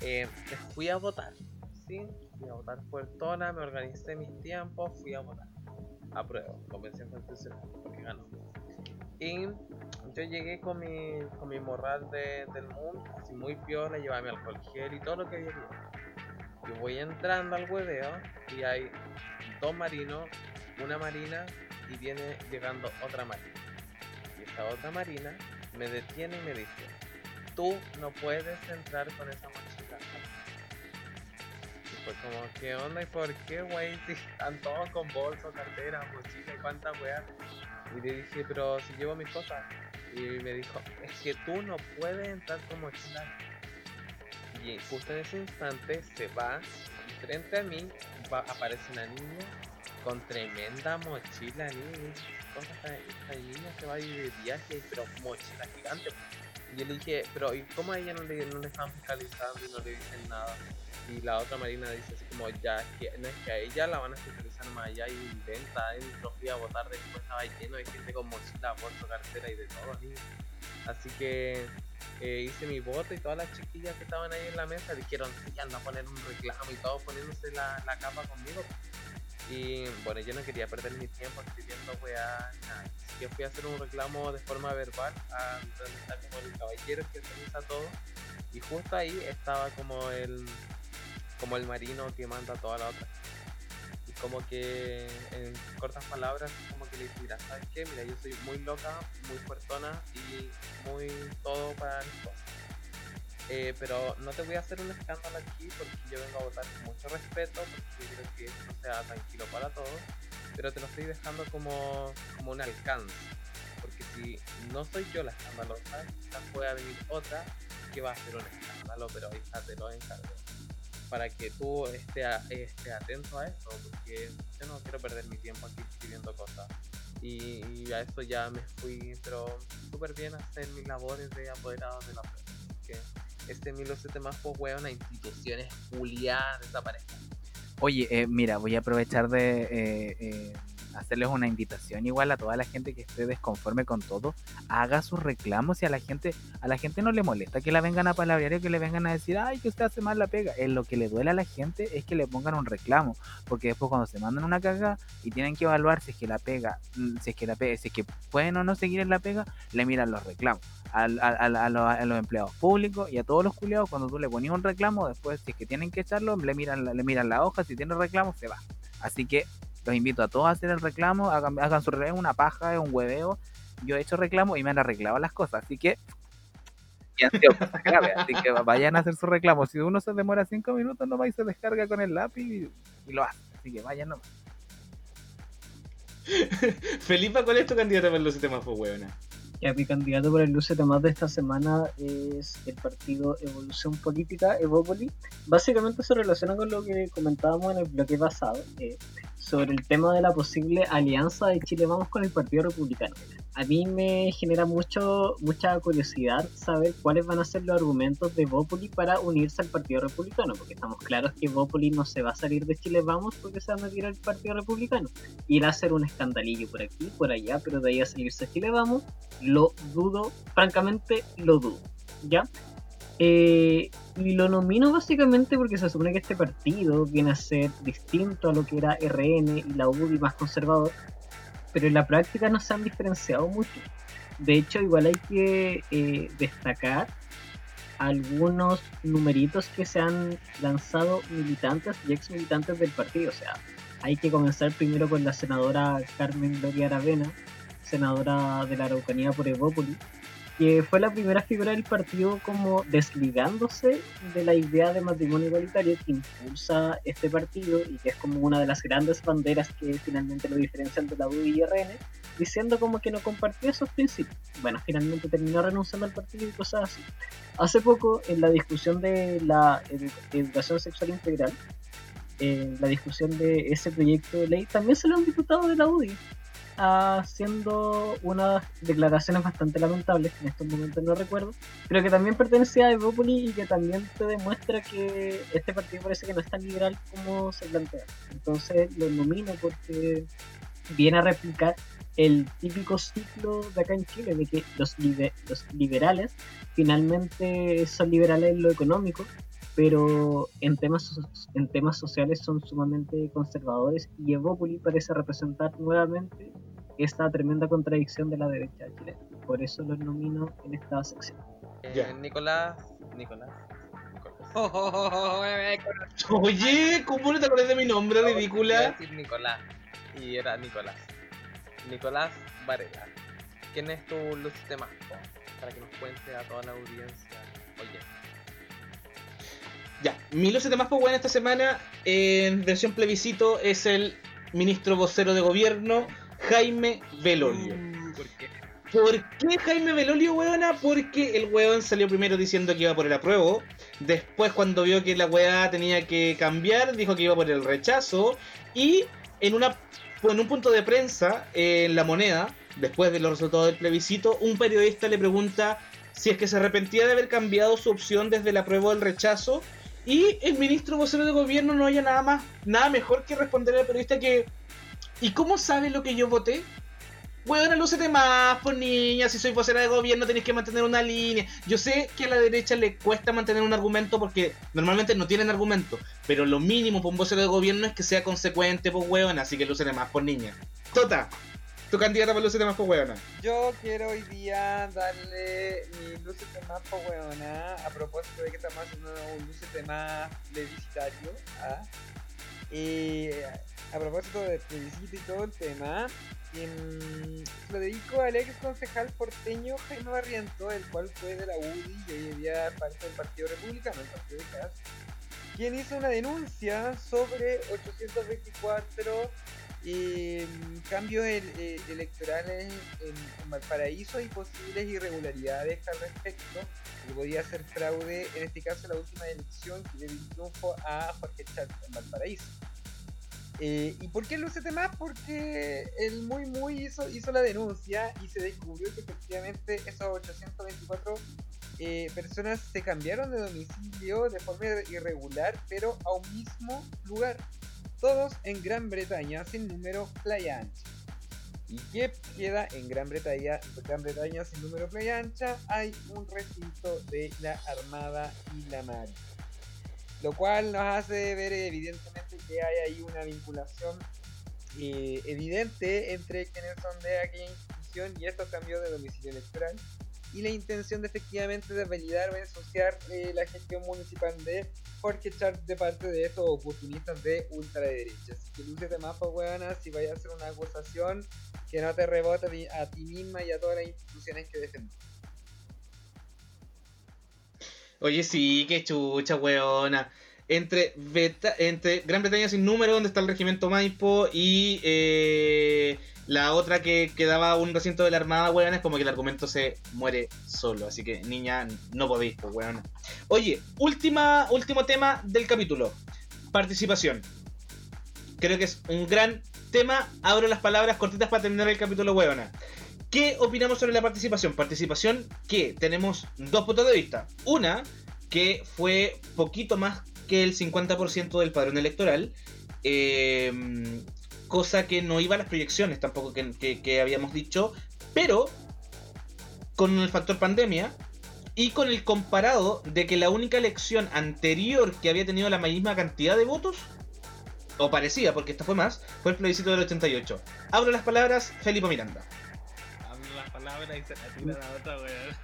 Speaker 4: eh, fui a votar, ¿sí? Fui a votar puertona, me organicé mis tiempos, fui a votar. Apruebo, convención constitucional, porque ganó. Y yo llegué con mi, con mi morral de, del mundo, así muy piola, llevaba mi alcohol gel y todo lo que había Yo voy entrando al hueveo y hay dos marinos, una marina y viene llegando otra marina. Y esta otra marina me detiene y me dice, tú no puedes entrar con esa mochila. Y fue como, ¿qué onda y por qué, güey? Si están todos con bolso, cartera, mochila y cuántas weas. Y le dije, pero si llevo mis cosas. Y me dijo, es que tú no puedes entrar con mochila. Y justo en ese instante se va y frente a mí aparece una niña con tremenda mochila, niña. Esta, niña se va a ir de viaje, pero mochila gigante. Y yo le dije, pero ¿y cómo a ella no le, no le están fiscalizando y no le dicen nada? Y la otra marina dice así como, ya, que, no es que a ella la van a fiscalizar más allá y inventa, lo fui a votar después estaba lleno de gente con mochila, bolso, cartera y de todo, niños. Así que eh, hice mi voto y todas las chiquillas que estaban ahí en la mesa dijeron, sí, anda a poner un reclamo y todos poniéndose la, la capa conmigo. Y bueno, yo no quería perder mi tiempo escribiendo weá, que fui a hacer un reclamo de forma verbal a donde como el caballero que organiza todo. Y justo ahí estaba como el como el marino que manda toda la otra. Y como que en cortas palabras, como que le dije, mira, ¿sabes qué? Mira, yo soy muy loca, muy fuertona y muy todo para mis cosas. Eh, pero no te voy a hacer un escándalo aquí porque yo vengo a votar con mucho respeto, porque yo creo que esto sea tranquilo para todos, pero te lo estoy dejando como, como un alcance. Porque si no soy yo la escandalosa, quizás pueda venir otra que va a hacer un escándalo, pero ahí está, te lo encargo. Para que tú estés esté atento a eso, porque yo no quiero perder mi tiempo aquí escribiendo cosas. Y, y a eso ya me fui, pero súper bien hacer mis labores de apoderado de la prensa. Este Milo se más pues weón a instituciones juliadas desaparezcan.
Speaker 2: Oye, eh, mira, voy a aprovechar de eh, eh, hacerles una invitación igual a toda la gente que esté desconforme con todo, haga sus reclamos y a la gente, a la gente no le molesta que la vengan a palabrear y que le vengan a decir, ay, que usted hace mal la pega. Es lo que le duele a la gente es que le pongan un reclamo, porque después cuando se mandan una caga y tienen que evaluar si es que la pega, mm, si es que la pega, si es que pueden o no seguir en la pega, le miran los reclamos. A, los, empleados públicos y a todos los culiados, cuando tú le ponías un reclamo, después si es que tienen que echarlo, le miran, le miran la hoja, si tiene reclamo, se va. Así que los invito a todos a hacer el reclamo, hagan, hagan su reclamo, una paja, un hueveo. Yo he hecho reclamo y me han arreglado las cosas, así que así que vayan a hacer su reclamo. Si uno se demora cinco minutos, no y se descarga con el lápiz y, lo hace. Así que vayan nomás.
Speaker 1: Felipa, ¿cuál es tu candidato para los sistemas fue huevona?
Speaker 3: Ya, mi candidato para el luce más de esta semana es el partido Evolución Política, Evópoli. Básicamente se relaciona con lo que comentábamos en el bloque pasado, eh, sobre el tema de la posible alianza de Chile Vamos con el Partido Republicano. A mí me genera mucho mucha curiosidad saber cuáles van a ser los argumentos de Bópoli para unirse al Partido Republicano, porque estamos claros que Bópoli no se va a salir de Chile Vamos porque se va a meter al Partido Republicano. Ir a hacer un escandalillo por aquí, por allá, pero de ahí a salirse de Chile Vamos, lo dudo, francamente lo dudo. ¿Ya? Eh, y lo nomino básicamente porque se supone que este partido viene a ser distinto a lo que era RN y la UDI más conservador, pero en la práctica no se han diferenciado mucho. De hecho, igual hay que eh, destacar algunos numeritos que se han lanzado militantes y ex militantes del partido. O sea, hay que comenzar primero con la senadora Carmen Gloria Aravena, senadora de la Araucanía por Evópolis, que fue la primera figura del partido como desligándose de la idea de matrimonio igualitario que impulsa este partido y que es como una de las grandes banderas que finalmente lo diferencian de la UDI y RN, diciendo como que no compartía esos principios. Bueno, finalmente terminó renunciando al partido y cosas así. Hace poco, en la discusión de la educación sexual integral, en la discusión de ese proyecto de ley, también salió un diputado de la UDI haciendo unas declaraciones bastante lamentables, en estos momentos no recuerdo, pero que también pertenecía a Evópolis y que también te demuestra que este partido parece que no es tan liberal como se plantea. Entonces lo nomino porque viene a replicar el típico ciclo de acá en Chile, de que los, libe- los liberales finalmente son liberales en lo económico, pero en temas, en temas sociales son sumamente conservadores y Evópoli parece representar nuevamente esta tremenda contradicción de la derecha chilena. Por eso los nomino en esta sección.
Speaker 4: Eh. Nicolás. Nicolás. Nicolás.
Speaker 1: Oye, ¿cómo no te acordás de mi nombre, ridícula?
Speaker 4: decir Nicolás. Y era Nicolás. Nicolás Varela. ¿Quién es tu luz de Masco? Para que nos cuente a toda la audiencia. Oye.
Speaker 1: Ya, mi luce de más pues, esta semana, en versión plebiscito, es el ministro vocero de gobierno, Jaime Belolio.
Speaker 4: ¿Por qué?
Speaker 1: ¿Por qué Jaime Belolio, weona? Porque el weón salió primero diciendo que iba por el apruebo. Después, cuando vio que la weá tenía que cambiar, dijo que iba por el rechazo. Y en, una, en un punto de prensa, en La Moneda, después de los resultados del plebiscito, un periodista le pregunta si es que se arrepentía de haber cambiado su opción desde el apruebo al rechazo. Y el ministro vocero de gobierno no haya nada más, nada mejor que responder al periodista que. ¿Y cómo sabe lo que yo voté? Bueno, lúcete más, por niña. Si soy vocera de gobierno, tenéis que mantener una línea. Yo sé que a la derecha le cuesta mantener un argumento porque normalmente no tienen argumento. Pero lo mínimo para un vocero de gobierno es que sea consecuente, pues hueón. Así que lúcete más, por niña. Tota, tu candidata para lúcete más, por hueona.
Speaker 5: Yo quiero hoy día darle mi luces de más po weona, a propósito de que estamos haciendo un luces de más plebiscitario. ¿ah? Y a propósito del plebiscito y todo el tema, em, lo dedico al ex concejal porteño Jaime Barriento, el cual fue de la UDI y hoy día parte del Partido Republicano, el Partido de Cas, quien hizo una denuncia sobre 824 eh, cambios el- eh, electorales en, en Valparaíso y posibles irregularidades al respecto, que podía ser fraude, en este caso la última elección que le dio un triunfo a Jorge Chávez en Valparaíso. Eh, ¿Y por qué luce más? Porque el muy muy hizo, hizo la denuncia y se descubrió que efectivamente esos 824 eh, personas se cambiaron de domicilio de forma irregular, pero a un mismo lugar todos en Gran Bretaña, sin número Playa Ancha. ¿Y qué queda en Gran Bretaña? Gran Bretaña sin número Playa Ancha hay un recinto de la Armada y la Marina. Lo cual nos hace ver evidentemente que hay ahí una vinculación eh, evidente entre quienes son de aquella institución y estos cambios de domicilio electoral y la intención de efectivamente de validar o ensuciar eh, la gestión municipal de Jorge Chart de parte de estos oportunistas de ultraderecha. Así que lúcete más, pues, weona, si vaya a hacer una acusación que no te rebote a ti- misma y a todas las instituciones que defiendes.
Speaker 1: Oye, sí, qué chucha, weona. Entre, Beta- entre Gran Bretaña sin número, donde está el regimiento Maipo, y eh, la otra que quedaba un recinto de la Armada, weona, es como que el argumento se muere solo. Así que, niña, no podéis, pues, weona. Oye, última, último tema del capítulo. Participación. Creo que es un gran tema. Abro las palabras cortitas para terminar el capítulo, weona. ¿Qué opinamos sobre la participación? Participación que tenemos dos puntos de vista. Una, que fue poquito más que el 50% del padrón electoral, eh, cosa que no iba a las proyecciones tampoco que, que- que habíamos dicho, pero con el factor pandemia y con el comparado de que la única elección anterior que había tenido la misma cantidad de votos, o parecía, porque esta fue más, fue el plebiscito del 88. Abro las palabras, Felipe Miranda.
Speaker 4: Hablo las palabras y se la tiran a otra, weón.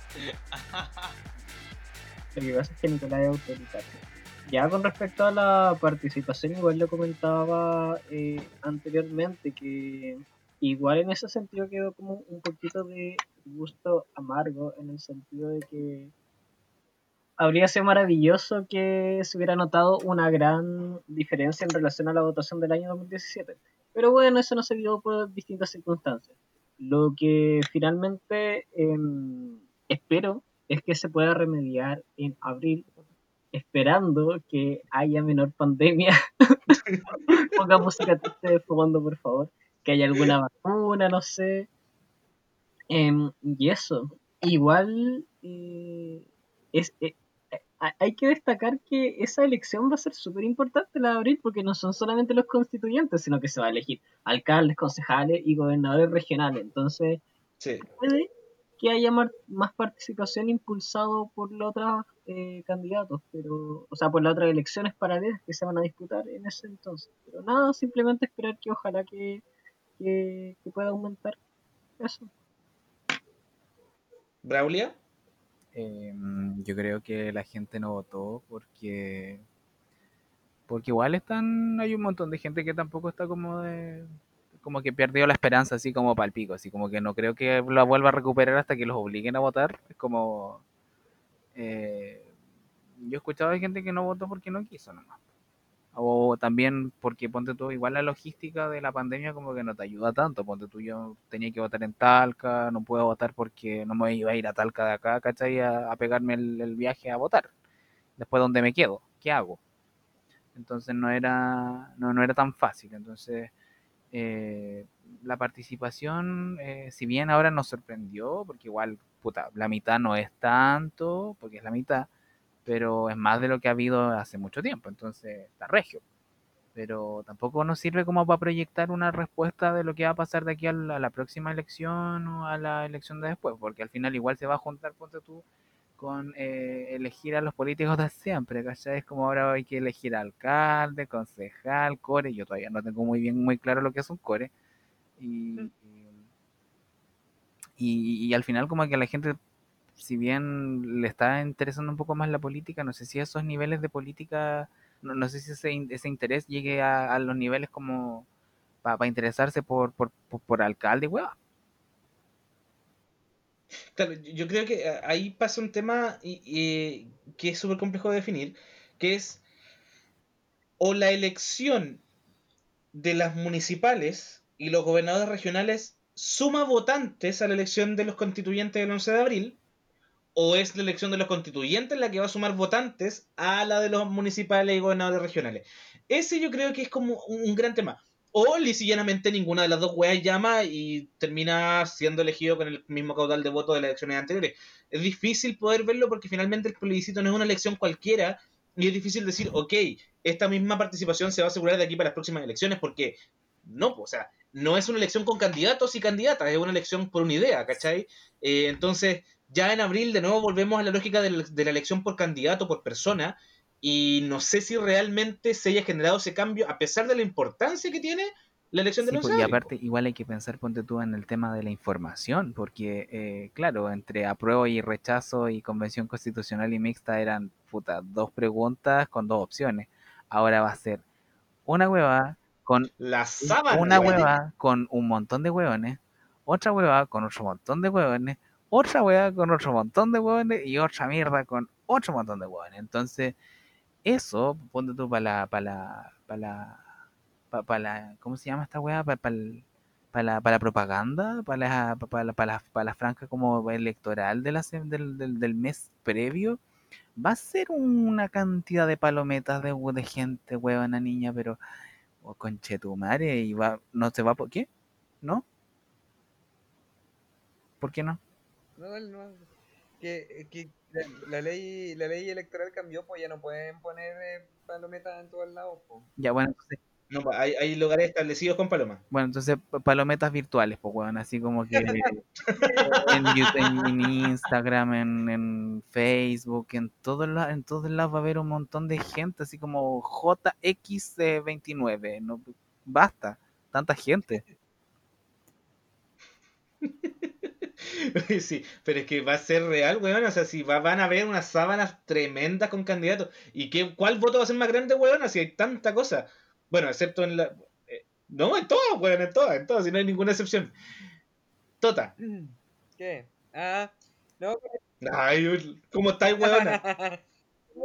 Speaker 3: Lo que pasa es que Nicolás es autoritario. Ya con respecto a la participación, igual lo comentaba eh, anteriormente, que igual en ese sentido quedó como un poquito de gusto amargo, en el sentido de que habría sido maravilloso que se hubiera notado una gran diferencia en relación a la votación del año 2017. Pero bueno, eso no se dio por distintas circunstancias. Lo que finalmente em, espero es que se pueda remediar en abril, esperando que haya menor pandemia. Ponga música triste de fondo, por favor. Que haya alguna vacuna, no sé. Em, y eso. Igual eh, es, eh, ha- hay que destacar que esa elección va a ser súper importante la de abril porque no son solamente los constituyentes, sino que se va a elegir alcaldes, concejales y gobernadores regionales. Entonces,
Speaker 1: Sí.
Speaker 3: puede que haya más participación impulsado por los otros eh, candidatos, pero, o sea, por las otras elecciones paralelas que se van a disputar en ese entonces. Pero nada, simplemente esperar que ojalá que, que, que pueda aumentar eso.
Speaker 1: Braulia.
Speaker 2: Eh, yo creo que la gente no votó porque porque igual están hay un montón de gente que tampoco está como de como que perdió la esperanza así como palpico, así como que no creo que la vuelva a recuperar hasta que los obliguen a votar. Es como eh, yo he escuchado de gente que no votó porque no quiso nomás. O también porque ponte tú, igual la logística de la pandemia como que no te ayuda tanto. Ponte tú, yo tenía que votar en Talca, no puedo votar porque no me iba a ir a Talca de acá, ¿cachai? A, a pegarme el, el viaje a votar. Después, ¿dónde me quedo? ¿Qué hago? Entonces no era, no, no era tan fácil. Entonces, eh, la participación, eh, si bien ahora nos sorprendió, porque igual, puta, la mitad no es tanto, porque es la mitad, pero es más de lo que ha habido hace mucho tiempo, entonces está regio. Pero tampoco nos sirve como para proyectar una respuesta de lo que va a pasar de aquí a la, próxima elección o a la elección de después, porque al final igual se va a juntar, ponte tú, con eh, elegir a los políticos de siempre, ¿cachai? Es como ahora hay que elegir alcalde, concejal, core, yo todavía no tengo muy bien, muy claro lo que es un core, y, y, y al final como que la gente si bien le está interesando un poco más la política, no sé si esos niveles de política, no, no sé si ese, ese interés llegue a, a los niveles como para interesarse por, por, por, por alcalde, weón.
Speaker 1: Claro, yo creo que eh, ahí pasa un tema que es súper complejo de definir, que es o la elección de las municipales y los gobernadores regionales suma votantes a la elección de los constituyentes del 11 de abril, o es la elección de los constituyentes la que va a sumar votantes a la de los municipales y gobernadores regionales. Ese yo creo que es como un gran tema. O lisillanamente ninguna de las dos weas llama y termina siendo elegido con el mismo caudal de votos de las elecciones anteriores. Es difícil poder verlo porque finalmente el plebiscito no es una elección cualquiera y es difícil decir, ok, esta misma participación se va a asegurar de aquí para las próximas elecciones porque no, po, o sea, no es una elección con candidatos y candidatas, es una elección por una idea, ¿cachai? Eh, entonces, ya en abril de nuevo volvemos a la lógica de la elección por candidato, por persona, y no sé si realmente se haya generado ese cambio, a pesar de la importancia que tiene la elección
Speaker 2: Sí,
Speaker 1: del 11
Speaker 2: pues,
Speaker 1: de
Speaker 2: y
Speaker 1: abril,
Speaker 2: aparte, igual hay que pensar, ponte tú, en el tema de la información, porque, eh, claro, entre apruebo y rechazo y convención constitucional y mixta eran, puta, dos preguntas con dos opciones. Ahora va a ser una hueva con
Speaker 1: La sábana,
Speaker 2: una hueva con un montón de hueones, otra hueva con otro montón de hueones, otra hueva con otro montón de hueones y otra mierda con otro montón de hueones. Entonces, eso, ponte tú para la, para la, para la, pa- pa la, ¿cómo se llama esta hueá? Para la, pa la propaganda, para la, pa la, pa la, pa franja como electoral del, del, del mes previo, va a ser una cantidad de palometas de, de gente, huevona niña, pero o conchetumare y va, no se va por qué, ¿no? ¿Por qué no?
Speaker 5: No, no. Que, que la, ley la ley electoral cambió, pues ya no pueden poner eh, palometas en todos lados, pues.
Speaker 2: Ya, bueno, entonces,
Speaker 1: No, pa- hay, hay lugares establecidos con paloma.
Speaker 2: bueno, entonces pa- palometas virtuales, pues, weón, así como que en, YouTube, en, en Instagram, en, en Facebook, en todos lados, en todos lados va a haber un montón de gente, así como JX29, no, basta, tanta gente.
Speaker 1: Sí, pero es que va a ser real, weón. O sea, si va- van a haber unas sábanas tremendas con candidatos. ¿Y qué, cuál voto va a ser más grande, weón? Si hay tanta cosa. Bueno, excepto en la. eh, no, en todas, weón, en todas, en todas, si no hay ninguna excepción. Tota.
Speaker 5: ¿Qué? Ah, no,
Speaker 1: Ay, ¿cómo estáis, weón?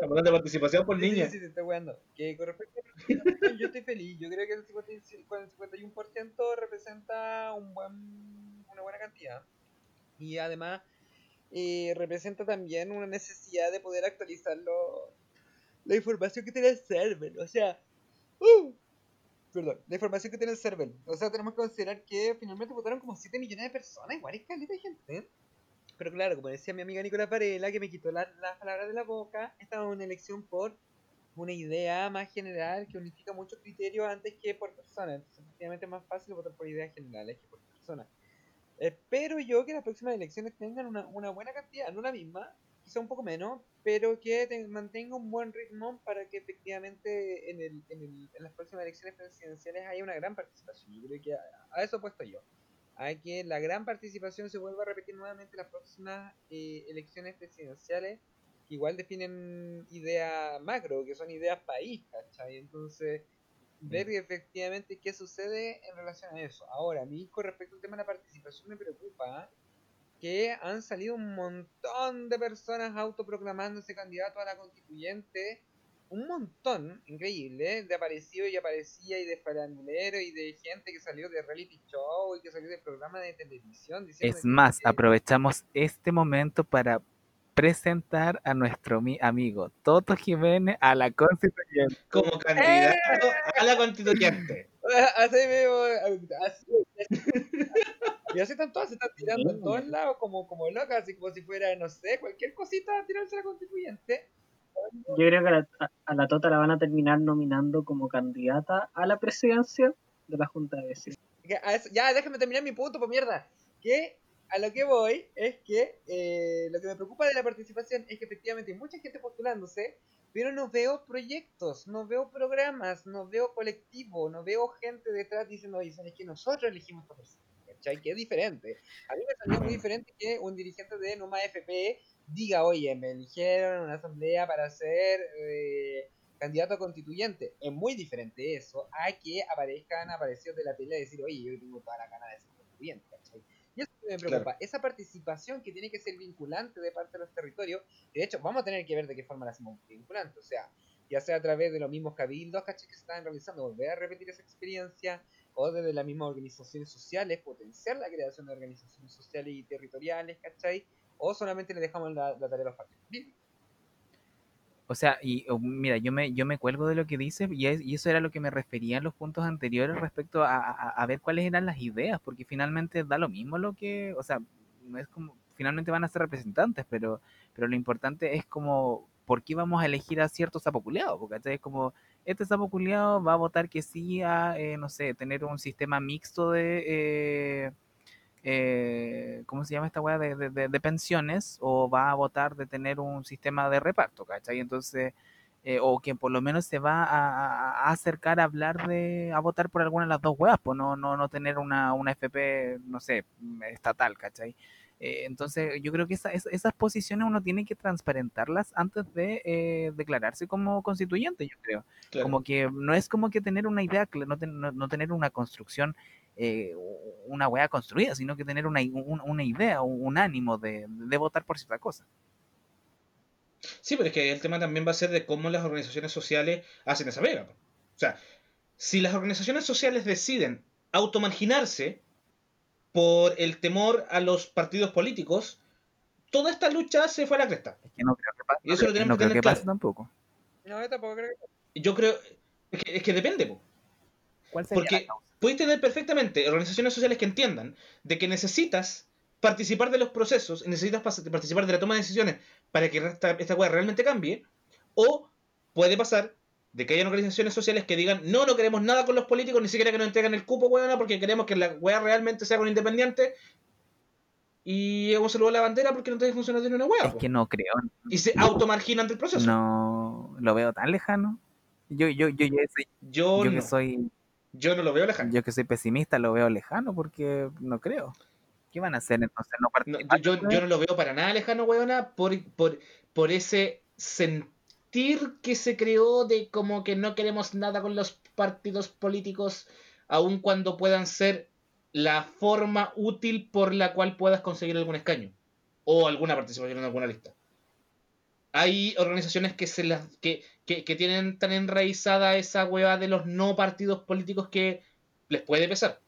Speaker 1: Hablando de participación por
Speaker 5: Sí, sí,
Speaker 1: niña.
Speaker 5: Sí, sí, te estoy weando. Que con respecto a yo estoy feliz. Yo creo que el 55 con el 51% representa un buen, una buena cantidad. Y además eh, representa también una necesidad de poder actualizar lo- la información que tiene el server. O sea, ¡uh! perdón, la información que tiene el server. O sea, tenemos que considerar que finalmente votaron como 7 millones de personas. Igual es caleta de gente. Pero claro, como decía mi amiga Nicolás Varela, que me quitó la- las palabras de la boca, esta es una elección por una idea más general que unifica muchos criterios antes que por personas. Entonces, efectivamente es más fácil votar por ideas generales que por personas. Espero yo que las próximas elecciones tengan una, una buena cantidad, no la misma, quizá un poco menos, pero que te- mantenga un buen ritmo para que efectivamente en, el, en, el- en las próximas elecciones presidenciales haya una gran participación. Yo creo que a, a eso he puesto yo. A que la gran participación se vuelva a repetir nuevamente en las próximas eh, elecciones presidenciales, que igual definen ideas macro, que son ideas país, ¿cachai? Entonces, ver efectivamente qué sucede en relación a eso. Ahora, a mí con respecto al tema de la participación me preocupa que han salido un montón de personas autoproclamándose candidatos a la constituyente. Un montón, increíble, de aparecido y aparecía y de farandulero y de gente que salió de reality show y que salió de programas de televisión.
Speaker 2: Es más,
Speaker 5: que-
Speaker 2: aprovechamos este momento para presentar a nuestro mi- amigo Toto Jiménez a la constituyente.
Speaker 1: Como candidato a la constituyente.
Speaker 5: Así mismo, así, y así están todas, se están tirando en todos lados como, como locas, así como si fuera, no sé, cualquier cosita a tirarse a la constituyente.
Speaker 3: Yo creo que a la, a- la Tota la van a terminar nominando como candidata a la presidencia de la Junta de Vecinos.
Speaker 5: Ya, déjame terminar mi punto, por mierda. Que a lo que voy es que eh, lo que me preocupa de la participación es que efectivamente hay mucha gente postulándose, pero no veo proyectos, no veo programas, no veo colectivo, no veo gente detrás diciendo, oye, ¿sabes que nosotros elegimos esta persona? ¿Cachai? Que es diferente. A mí me salió muy diferente que un dirigente de Numa FP diga, oye, me eligieron en una asamblea para ser eh, candidato a constituyente. Es muy diferente eso a que aparezcan aparecidos de la tele y decir, oye, yo tengo toda la gana de ser constituyente, ¿cachai? Y eso me preocupa, esa participación que tiene que ser vinculante de parte de los territorios, de hecho vamos a tener que ver de qué forma la hacemos vinculante, o sea, ya sea a través de los mismos cabildos, ¿cachai? Que se están realizando, volver a repetir esa experiencia, o desde las mismas organizaciones sociales, potenciar la creación de organizaciones sociales y territoriales, ¿cachai? O solamente le dejamos la, la tarea a los partidos. Bien,
Speaker 2: O sea, y mira, yo me, yo me cuelgo de lo que dices y, es- y eso era lo que me refería en los puntos anteriores respecto a, a- ver cuáles eran las ideas, porque finalmente da lo mismo lo que, o sea, es como, finalmente van a ser representantes, pero, pero lo importante es como, ¿por qué vamos a elegir a ciertos sapoculeados? Porque es como, este sapoculeado va a votar que sí a, eh, no sé, tener un sistema mixto de... eh, eh, ¿cómo se llama esta weá? De, de- de- de pensiones o va a votar de tener un sistema de reparto, ¿cachai? Entonces, eh, o que por lo menos se va a, a- acercar a hablar de, a votar por alguna de las dos weas, pues no, no, no tener una, una FP, no sé, estatal, ¿cachai? Eh, entonces, yo creo que esa- esa- esas posiciones uno tiene que transparentarlas antes de eh, declararse como constituyente, yo creo.
Speaker 1: Claro.
Speaker 2: Como que no es como que tener una idea, no, ten- no- no tener una construcción, eh, una weá construida, sino que tener una, un- una idea, un, un ánimo de, de votar por cierta cosa.
Speaker 1: Sí, pero es que el tema también va a ser de cómo las organizaciones sociales hacen esa vega. O sea, si las organizaciones sociales deciden automarginarse por el temor a los partidos políticos, toda esta lucha se fue a la cresta.
Speaker 2: Es que no creo que pase,
Speaker 1: Y eso lo tenemos
Speaker 2: no
Speaker 1: que
Speaker 2: creo
Speaker 1: tener
Speaker 2: que pase
Speaker 1: claro.
Speaker 2: tampoco.
Speaker 5: No, yo tampoco creo que...
Speaker 1: Yo creo. Es que, es que depende, po.
Speaker 2: ¿Cuál sería
Speaker 1: Porque
Speaker 2: la causa?
Speaker 1: Puedes tener perfectamente organizaciones sociales que entiendan de que necesitas participar de los procesos, necesitas participar de la toma de decisiones para que esta, esta weá realmente cambie, o puede pasar de que hayan organizaciones sociales que digan, no, no queremos nada con los políticos, ni siquiera que nos entreguen el cupo, weona, porque queremos que la weá realmente sea con independiente, y hemos saludado la bandera porque no te funciona de una weá,
Speaker 2: Es
Speaker 1: po.
Speaker 2: que no creo,
Speaker 1: y se automarginan del proceso.
Speaker 2: no lo veo tan lejano. Yo, yo, yo, yo, soy-
Speaker 1: Yo,
Speaker 2: yo
Speaker 1: no,
Speaker 2: que soy,
Speaker 1: yo no lo veo lejano.
Speaker 2: yo que soy pesimista lo veo lejano porque no creo. ¿Qué van a hacer entonces? ¿No
Speaker 1: No, yo- yo no lo veo para nada lejano, weona, por, por, por ese sentir que se creó de como que no queremos nada con los partidos políticos, aun cuando puedan ser la forma útil por la cual puedas conseguir algún escaño o alguna participación en alguna lista. Hay organizaciones que se las que, que, tienen tan enraizada esa hueá de los no partidos políticos que les puede pesar.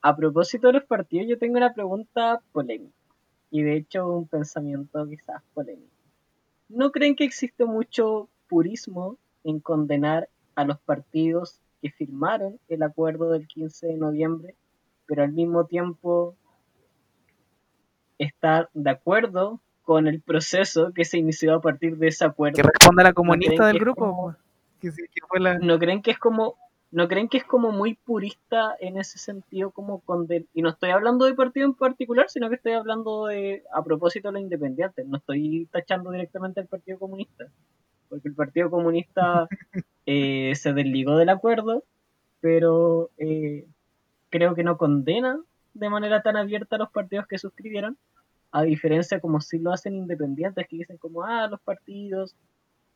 Speaker 3: A propósito de los partidos, yo tengo una pregunta polémica. Y de hecho un pensamiento quizás polémico. ¿No creen que existe mucho purismo en condenar a los partidos que firmaron el acuerdo del 15 de noviembre, pero al mismo tiempo está de acuerdo con el proceso que se inició a partir de ese acuerdo.
Speaker 2: Que responda la comunista del grupo.
Speaker 3: como-
Speaker 2: po. Que, sí, que fue la...
Speaker 3: ¿No creen que es como no creen que es como muy purista en ese sentido como conden- y no estoy hablando de partido en particular, sino que estoy hablando de a propósito de los independientes, no estoy tachando directamente al Partido Comunista, porque el Partido Comunista eh, se desligó del acuerdo, pero eh, creo que no condena de manera tan abierta a los partidos que suscribieron, a diferencia como si lo hacen independientes, que dicen como, ah, los partidos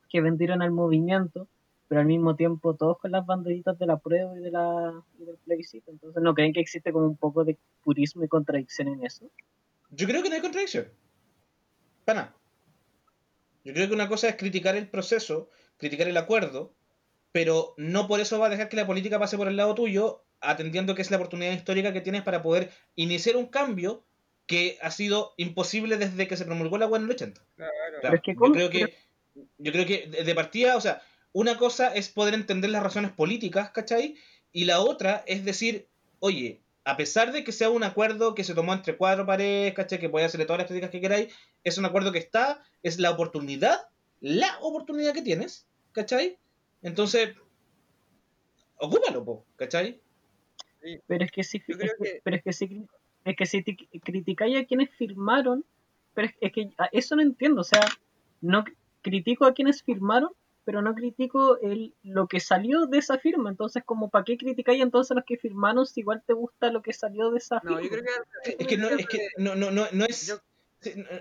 Speaker 3: que vendieron al movimiento, pero al mismo tiempo todos con las banderitas de la prueba y, de la, y del plebiscito. Entonces, ¿no creen que existe como un poco de purismo y contradicción en eso?
Speaker 1: Yo creo que no hay contradicción. Para. Yo creo que una cosa es criticar el proceso, criticar el acuerdo, pero no por eso va a dejar que la política pase por el lado tuyo, atendiendo que es la oportunidad histórica que tienes para poder iniciar un cambio que ha sido imposible desde que se promulgó la web en el 80.
Speaker 5: Claro.
Speaker 3: Pero es que
Speaker 1: yo creo que yo creo que de partida, o sea, una cosa es poder entender las razones políticas, ¿cachai? Y la otra es decir, oye, a pesar de que sea un acuerdo que se tomó entre cuatro paredes, ¿cachai? Que puede hacerle todas las críticas que queráis, es un acuerdo que está, es la oportunidad, la oportunidad que tienes, ¿cachai? Entonces, ocúpalo, po, ¿cachai?
Speaker 3: Pero es que sí,
Speaker 5: Yo
Speaker 3: es
Speaker 5: creo
Speaker 3: que-
Speaker 5: que-
Speaker 3: pero es que sí, es que si ti- criticáis a quienes firmaron, pero es, es que eso no entiendo, o sea, no critico a quienes firmaron, pero no critico el, lo que salió de esa firma, entonces como para qué criticáis entonces a los que firmaron si igual te gusta lo que salió de esa firma.
Speaker 5: No, yo creo que
Speaker 1: Es que no, es que no, no, no, no es.
Speaker 5: Yo-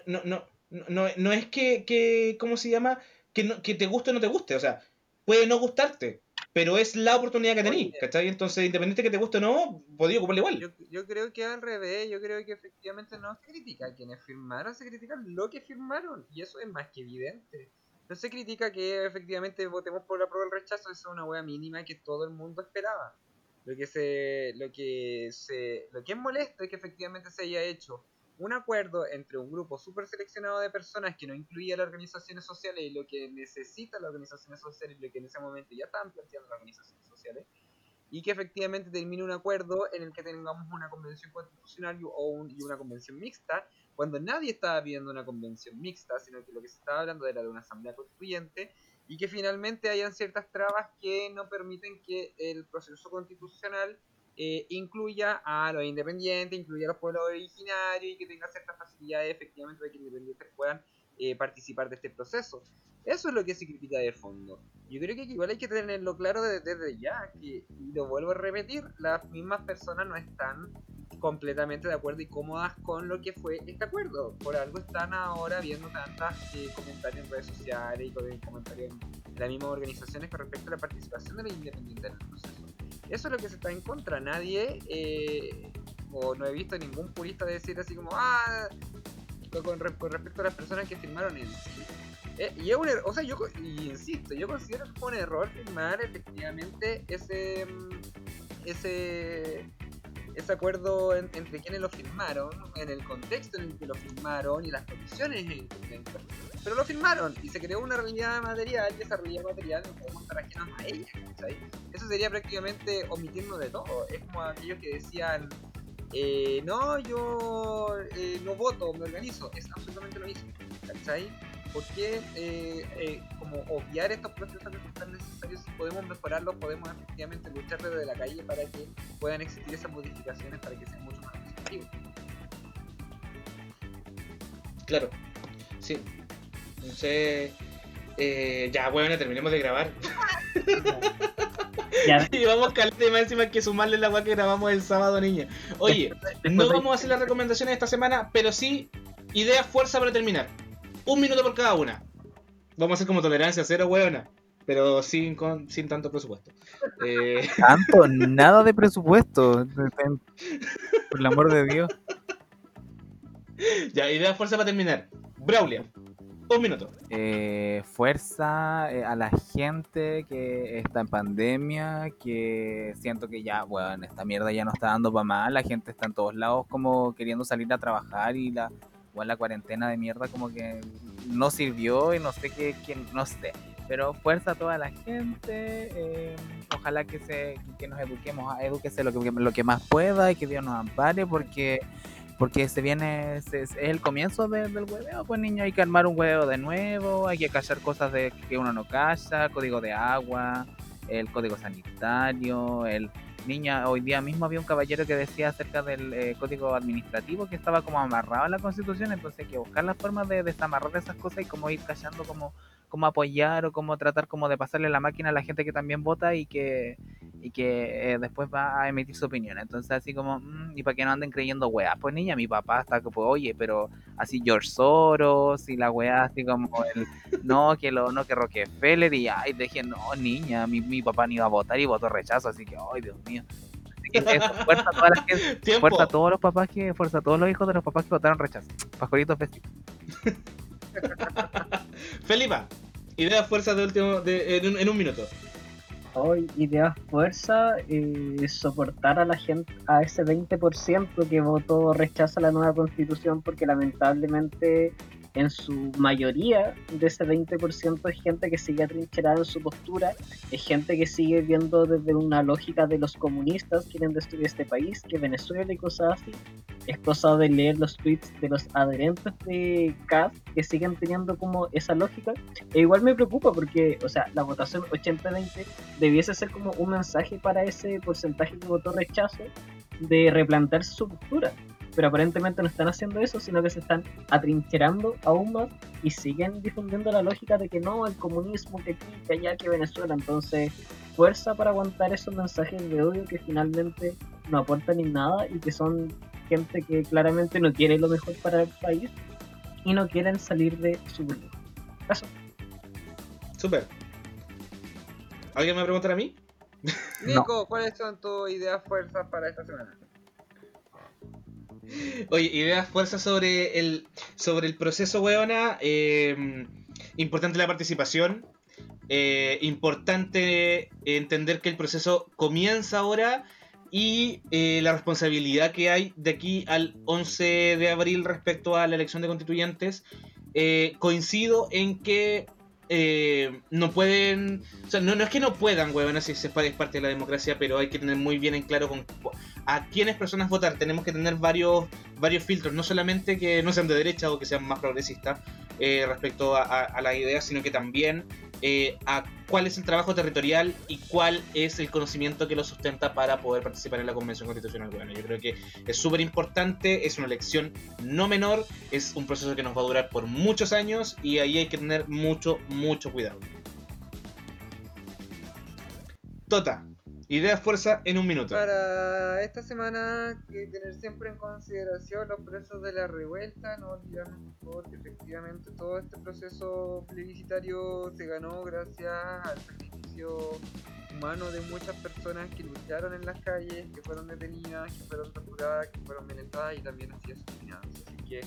Speaker 1: no, no, no, no es que, que. ¿Cómo se llama? Que, no, que te guste o no te guste. O sea, puede no gustarte. Pero es la oportunidad que tenéis. ¿cachai? Entonces, independiente que te guste o no, podéis ocuparla igual.
Speaker 5: Yo, yo creo que al revés, yo creo que efectivamente no se critica a quienes firmaron, se critica lo que firmaron, y eso es más que evidente. No se critica que efectivamente votemos por la prueba del rechazo, eso es una wea mínima que todo el mundo esperaba. Lo que se, lo que se, lo que es molesto es que efectivamente se haya hecho un acuerdo entre un grupo súper seleccionado de personas que no incluía las organizaciones sociales y lo que necesitan las organizaciones sociales y lo que en ese momento ya estaban planteando las organizaciones sociales y que efectivamente termine un acuerdo en el que tengamos una convención constitucional o un- y una convención mixta, cuando nadie estaba pidiendo una convención mixta, sino que lo que se estaba hablando era de una asamblea constituyente y que finalmente hayan ciertas trabas que no permiten que el proceso constitucional eh, incluya a los independientes, incluya a los pueblos originarios y que tenga ciertas facilidades efectivamente para que los independientes puedan eh, participar de este proceso. Eso es lo que se critica de fondo. Yo creo que igual hay que tenerlo claro de- desde ya, que, y lo vuelvo a repetir, las mismas personas no están completamente de acuerdo y cómodas con lo que fue este acuerdo. Por algo están ahora viendo tantas eh, comentarios en redes sociales y comentarios en las mismas organizaciones con respecto a la participación de los independientes en el proceso. Eso es lo que se está en contra. Nadie, eh, o no he visto ningún purista decir así como, ah, con, con re- con respecto a las personas que firmaron en sí. Eh, y es un er- o sea, yo insisto, yo considero que fue un error firmar efectivamente ese mm, ese ese acuerdo en- entre quienes lo firmaron, en el contexto en el que lo firmaron y las condiciones en el que. Pero lo firmaron y se creó una realidad material y esa realidad material no podemos estar ajenos a ella, ¿cachai? Eso sería prácticamente omitirnos de todo. Es como aquellos que decían, eh, no, yo eh, no voto, me organizo. Es absolutamente lo mismo, ¿cachai? ¿Por qué eh, eh, como obviar estos procesos que son tan necesarios si podemos mejorarlos, podemos efectivamente luchar desde la calle para que puedan existir esas modificaciones para que sean mucho más efectivos?
Speaker 1: Claro. Sí. Entonces. eh, ya, bueno, terminemos de grabar.
Speaker 3: Ya,
Speaker 1: Y vamos calete más encima que sumarle la weá que grabamos el sábado, niña. Oye, no vamos a hacer las recomendaciones esta semana, pero sí ideas fuerza para terminar. Un minuto por cada una. Vamos a hacer como tolerancia cero, weona. Pero sin, con, sin tanto presupuesto. Eh,
Speaker 2: Tanto, nada de presupuesto. Por el amor de Dios.
Speaker 1: ya, ideas fuerza para terminar. Braulia. Un minuto.
Speaker 2: Eh, fuerza eh, a la gente que está en pandemia, que siento que ya, bueno, esta mierda ya no está dando para más, la gente está en todos lados como queriendo salir a trabajar y la, igual la cuarentena de mierda como que no sirvió y no sé qué, quién- no sé. Pero fuerza a toda la gente, eh, ojalá que se que nos eduquemos, edúquese lo que, lo que más pueda y que Dios nos ampare porque Porque se viene, se- es el comienzo de- del hueveo, pues niño, hay que armar un hueveo de nuevo, hay que callar cosas de que uno no calla, código de agua, el código sanitario, el niña, hoy día mismo había un caballero que decía acerca del eh, código administrativo que estaba como amarrado a la constitución, entonces hay que buscar las formas de desamarrar esas cosas y como ir callando como cómo apoyar o cómo tratar como de pasarle la máquina a la gente que también vota y que y que eh, después va a emitir su opinión. Entonces así como, mm, y para que no anden creyendo weas, pues niña, mi papá está que pues, oye, pero así George Soros y la wea así como el no, que lo, no, que Rockefeller y ay, dije, no, niña, mi, mi papá ni iba a votar y votó rechazo, así que ay Dios mío. Eso, fuerza a toda la gente,
Speaker 1: Tiempo.
Speaker 2: fuerza a todos los papás que, fuerza a todos los hijos de los papás que votaron rechazo. Pascualitos besitos.
Speaker 1: Felipa, idea fuerza de último de, en, un, en un minuto.
Speaker 3: Hoy, idea fuerza, eh, soportar a la gente, a ese 20% que votó rechaza la nueva constitución, porque lamentablemente en su mayoría de ese 20% es gente que sigue atrincherada en su postura, es gente que sigue viendo desde una lógica de los comunistas quieren destruir este país, que Venezuela y cosas así. Es cosa de leer los tweets de los adherentes de CAS que siguen teniendo como esa lógica. E igual me preocupa porque, o sea, la votación 80-20 debiese ser como un mensaje para ese porcentaje que votó rechazo de replantearse su postura. Pero aparentemente no están haciendo eso, sino que se están atrincherando aún más y siguen difundiendo la lógica de que no, el comunismo, que aquí, que allá, que Venezuela. Entonces, fuerza para aguantar esos mensajes de odio que finalmente no aportan ni nada y que son gente que claramente no quiere lo mejor para el país y no quieren salir de su burbuja. Eso.
Speaker 1: Super. ¿Alguien me va a preguntar a mí?
Speaker 5: Nico, ¿cuáles son tus ideas fuerzas para esta semana?
Speaker 1: Oye, ideas fuerza sobre el sobre el proceso, weona. eh, importante la participación. eh, importante entender que el proceso comienza ahora y eh, la responsabilidad que hay de aquí al 11 de abril respecto a la elección de constituyentes. Eh, coincido en que no pueden, o sea, no, no es que no puedan, weón, así se es parte de la democracia, pero hay que tener muy bien en claro con a quiénes personas votar. Tenemos que tener varios, varios filtros, no solamente que no sean de derecha o que sean más progresistas eh, respecto a, a, a las ideas, sino que también eh, a cuál es el trabajo territorial y cuál es el conocimiento que lo sustenta para poder participar en la Convención Constitucional. Bueno, yo creo que es súper importante, es una elección no menor, es un proceso que nos va a durar por muchos años y ahí hay que tener mucho, mucho cuidado. Tota, idea fuerza en un minuto.
Speaker 5: Para esta semana, que tener siempre en consideración los presos de la revuelta, no olvidarnos por favor que efectivamente todo este proceso plebiscitario se ganó gracias al sacrificio humano de muchas personas que lucharon en las calles, que fueron detenidas, que fueron torturadas, que fueron violentadas y también así asesinadas. Así que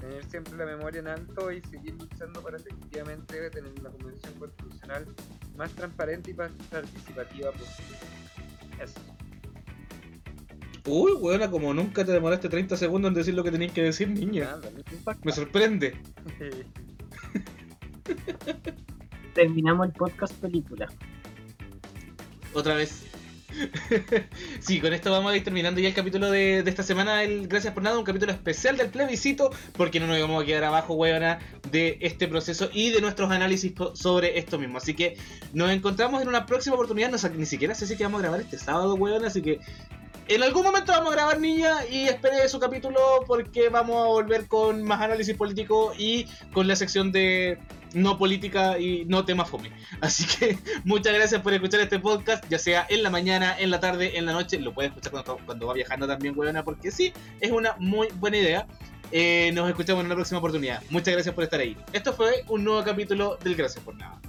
Speaker 5: tener siempre la memoria en alto y seguir luchando para efectivamente tener la convención constitucional más transparente y participativa posible. Eso.
Speaker 1: Uy, weona, como nunca te demoraste 30 segundos en decir lo que tenías que decir, niña.
Speaker 5: Nada, impacta.
Speaker 1: Me sorprende.
Speaker 3: Terminamos el podcast película.
Speaker 1: Otra vez. sí, con esto vamos a ir terminando ya el capítulo de, esta semana. El Gracias por nada, un capítulo especial del plebiscito, porque no nos vamos a quedar abajo, weona, de este proceso y de nuestros análisis sobre esto mismo. Así que nos encontramos en una próxima oportunidad. No ni siquiera sé si que vamos a grabar este sábado, weona, así que. En algún momento vamos a grabar, niña, y espere su capítulo porque vamos a volver con más análisis político y con la sección de no política y no tema fome. Así que muchas gracias por escuchar este podcast, ya sea en la mañana, en la tarde, en la noche. Lo puedes escuchar cuando, cuando va viajando también, weona, porque sí, es una muy buena idea. Eh, nos escuchamos en una próxima oportunidad. Muchas gracias por estar ahí. Esto fue un nuevo capítulo del Gracias por Nada.